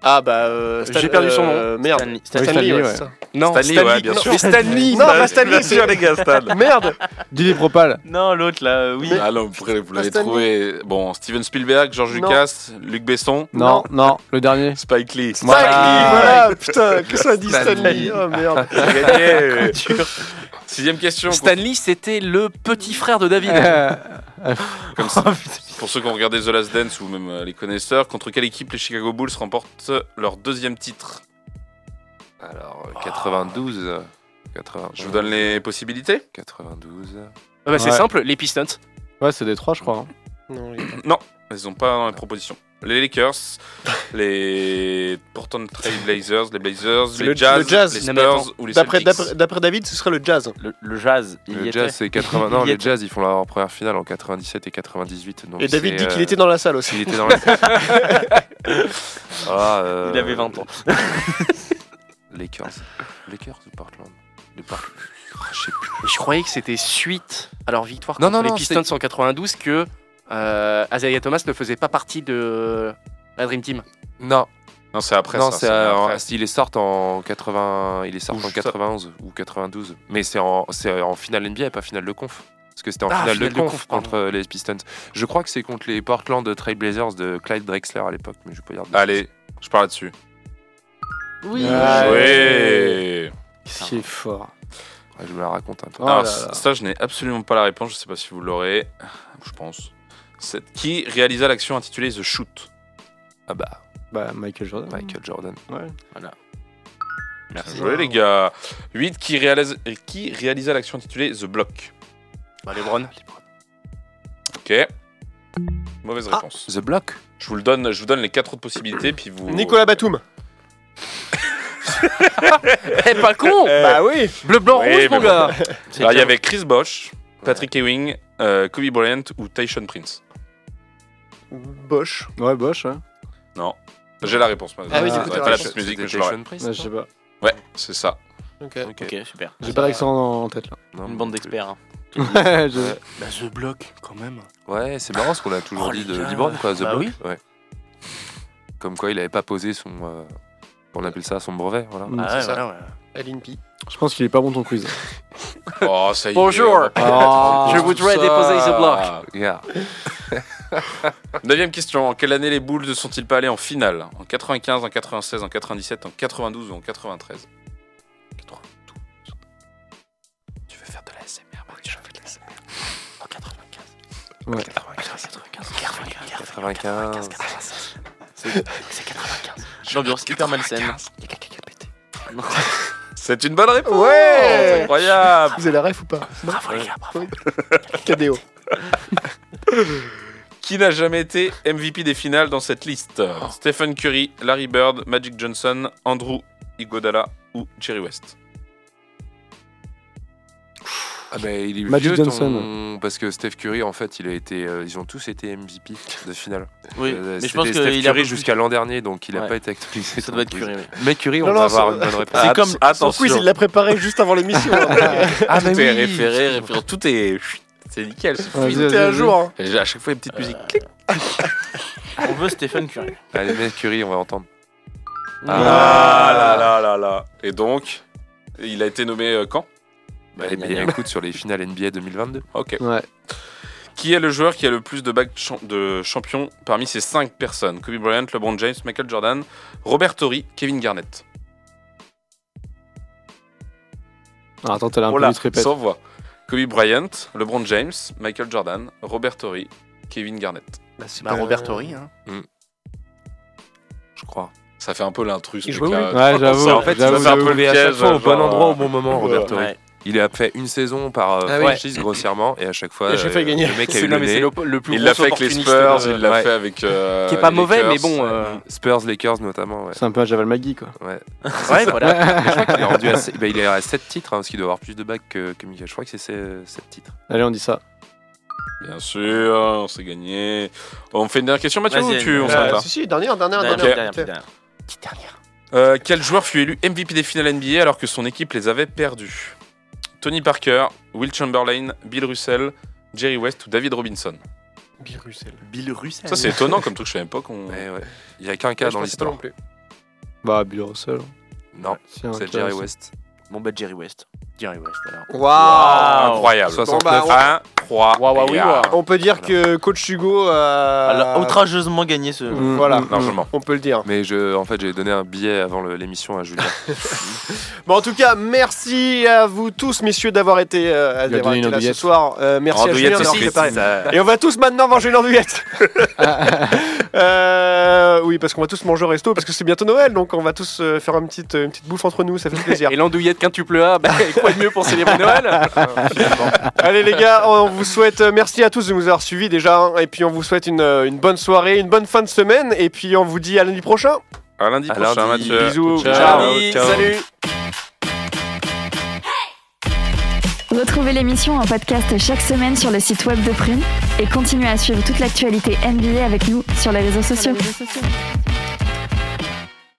Ah bah, euh, Stan- J'ai perdu son nom. euh, Merde. Stanley. Stanley, Stanley, ouais, ouais. c'est ça. Non, Stanley, ouais, bien non, sûr. mais Stanley, non, Bah, pas Stanley, bien c'est sûr, les gars, Stan. Merde. Didier Propal. Non, l'autre là, euh, oui. Ah non, vous, l'avez Stanley. trouvé. Bon, Steven Spielberg, George Non. Lucas, Luc Besson, Non, non, le dernier. Spike Lee. Stanley, voilà, putain, que ça dit Stanley. Oh merde. J'ai gagné. Sixième question. Stanley, c'était le petit frère de David. Euh, Comme ça. Pour ceux qui ont regardé The Last Dance ou même euh, les connaisseurs, contre quelle équipe les Chicago Bulls remportent leur deuxième titre? Alors, euh, 92. euh, 80, Je vous donne les possibilités 92. Ah bah, c'est Ouais. simple, les Pistons. Ouais, c'est des trois, je crois. hein. Non. Non, elles n'ont pas dans les propositions. Les Lakers, les Portland Trail Blazers, les Blazers, les le- Jazz, le Jazz. les Non. Spurs ou les D'après Celtics. d'après- David, ce serait le jazz. Le, le jazz, il y Le était. Jazz, c'est 80. Non, Il y les était. Jazz, ils font leur première finale en 97 et 98. Donc Et David dit qu'il euh, était dans la salle aussi. Il était dans la. Ah, euh, Il avait 20 ans. Lakers. Lakers ou Portland? Les Portland. Je sais plus. Je croyais que c'était suite à leur victoire Non, contre non, les non, Pistons en 92 que euh, Isaiah Thomas ne faisait pas partie de la Dream Team. Non, Non, c'est après non, ça. c'est c'est euh, après. en- il est sort en 80, il est sort Ou en ça. 91 ou 92, mais c'est en, c'est en finale NBA, pas finale de conf. Parce que c'était en Ah, finale, finale de de conf, contre les Pistons. Je crois que c'est contre les Portland Trail Blazers de Clyde Drexler à l'époque, mais je peux dire. Allez, je parle là-dessus. Oui. Ouais. Qu'est-ce qui est fort Ouais, je me la raconte un peu. Oh Alors, là là. ça, je n'ai absolument pas la réponse. Je sais pas si vous l'aurez. Je pense. Qui réalisa l'action intitulée The Shoot Ah bah, Bah, Michael Jordan. Michael Jordan. Bien joué, les gars. 8. Qui, réalise... qui réalisa l'action intitulée The Block Bah, LeBron. Ok. Mauvaise Ah. réponse. The Block Je vous le donne. Je vous donne les quatre autres possibilités, puis vous. Nicolas Batum. Eh, pas con Bah oui. Bleu, blanc, Oui, rouge, mon bon. gars Alors, il y avait Chris Bosh, Patrick Ewing, euh, Kobe Bryant ou Tyson Prince. Bosch. Ouais, Bosch, ouais. Non. J'ai la réponse. moi. Ah oui, du coup, t'as pas la réponse. petite musique, mais je l'aurais. Ouais, je sais pas. Ouais, c'est ça. Ok. Ok. Ok, super. J'ai pas l'accent en en tête là. Non, Une bande d'experts. hein. Ouais, je- Bah, The Block, quand même. Ouais, c'est marrant ce qu'on a toujours Oh, dit de. LeBron, quoi, The Bah Block. oui. Ouais. Comme quoi, il avait pas posé son. euh, on appelle ça son brevet, voilà. Mm, Ah c'est ouais, ouais. À l'INPI. Je pense qu'il est pas bon ton quiz. Oh, ça y est. Bonjour. Ah, je voudrais ça. déposer ce bloc. Yeah. Neuvième question. En quelle année les Bulls ne sont-ils pas allés en finale? En 95, en 96, en 97, en 92 ou en 93 Tu veux faire de la SMR Je fais de la SMR. En 95. Ouais. 95. C'est 95. L'ambiance hyper malsaine. C'est une bonne réponse Ouais. Incroyable Vous avez la ref ou pas Non Oui. KDO. Qui n'a jamais été MVP des finales dans cette liste? Stephen Curry, Larry Bird, Magic Johnson, Andrew Iguodala ou Jerry West? Ah bah, il est Magic vieux, Johnson. ton- parce que Steph Curry, en fait, il a été, euh, ils ont tous été MVP de finale. Oui, Euh, mais je pense Steph qu'il a Curry plus- jusqu'à l'an dernier, donc il a Ouais. pas été actualisé. Ça doit être Curry, oui. Mais Curry, on Non, va non, avoir ça- une bonne réponse. C'est comme- Son Attention quiz, il l'a préparé juste avant l'émission. hein. Ah, Tout est référé, référé, tout est... C'est nickel, vas-y, T'es à jour. hein. À chaque fois, une petite musique. On veut Stephen Curry. Allez, mais Curry, on va entendre. Ah là là là là Et donc, il a été nommé euh, quand? Bah, eh bien, écoute, sur les finales NBA 2022. Ok. Ouais. Qui est le joueur qui a le plus de bagues de champion parmi ces 5 personnes? Kobe Bryant, LeBron James, Michael Jordan, Robert Torrey, Kevin Garnett. Ah, attends, t'as l'air un Oh peu là, répète. sans voix. Kobe Bryant, LeBron James, Michael Jordan, Robert Torrey, Kevin Garnett. Bah, c'est Bah, pas- Robert Torrey, hein. Je crois. Ça fait un peu l'intrus. Il Ouais, j'avoue. Ça, en fait, va faire un peu le à chaque piège, fois au bon endroit au euh, bon moment, Robert ouais. Torrey. Il a fait une saison par euh, Ah oui. franchise grossièrement et à chaque fois, Et à chaque fois, il euh, gagnait. le mec a C'est eu non, le mais c'est nez. le, le plus Il l'a fait avec les Spurs, de- il l'a Ouais. fait avec. euh, Qui est pas mauvais, Lakers. mais bon. euh, Spurs, Lakers notamment. Ouais. C'est un peu un Javal Magui, quoi. Ouais. Ouais, voilà. Je crois qu'il est rendu à, bah, il est à 7 titres, hein, parce qu'il doit avoir plus de bacs que, que Michael. Je crois que c'est 7 titres. Allez, on dit ça. Bien sûr, on s'est gagné. On fait une dernière question, Mathieu, ou tu, on s'arrête là si, si, dernière, dernière, Dernière. Petite dernière. Quel joueur fut élu MVP des finales NBA alors que son équipe les avait perdus Tony Parker, Will Chamberlain, Bill Russell, Jerry West ou David Robinson Bill Russell. Bill Russell. Ça, c'est étonnant comme truc, je savais pas qu'on. Ouais, ouais. Il y a qu'un cas Ouais, dans l'histoire. non. Bah, Bill Russell. Non, Si, un c'est Jerry West. Bon, bah, Jerry West. Jerry West, alors. Waouh Incroyable. 69. Bon, bah, 1, 3, Waouh, waouh, oui, waouh. On peut dire que coach Hugo a. Elle a outrageusement gagné ce. Mm, Voilà. mm, largement. On peut le dire. Mais je, en fait, j'ai donné un billet avant l'émission à Julien. Bon, en tout cas, merci à vous tous, messieurs, d'avoir été, euh, d'avoir été là ce soir. Euh, merci à Andouillette Julien d'avoir aussi, préparé. ça- Et on va tous maintenant manger une andouillette. Euh, oui, parce qu'on va tous manger au resto, parce que c'est bientôt Noël, donc on va tous euh, faire une petite, une petite bouffe entre nous, ça fait plaisir. Et l'andouillette quintuple A, bah, quoi de mieux pour célébrer Noël Allez les gars, on vous souhaite euh, merci à tous de nous avoir suivis déjà, hein, et puis on vous souhaite une, euh, une bonne soirée, une bonne fin de semaine, et puis on vous dit à lundi prochain. À lundi À prochain, lundi. Mathieu. Bisous. Ciao. Ciao. salut Retrouvez l'émission en podcast chaque semaine sur le site web de Prune et continuez à suivre toute l'actualité NBA avec nous sur les réseaux sociaux.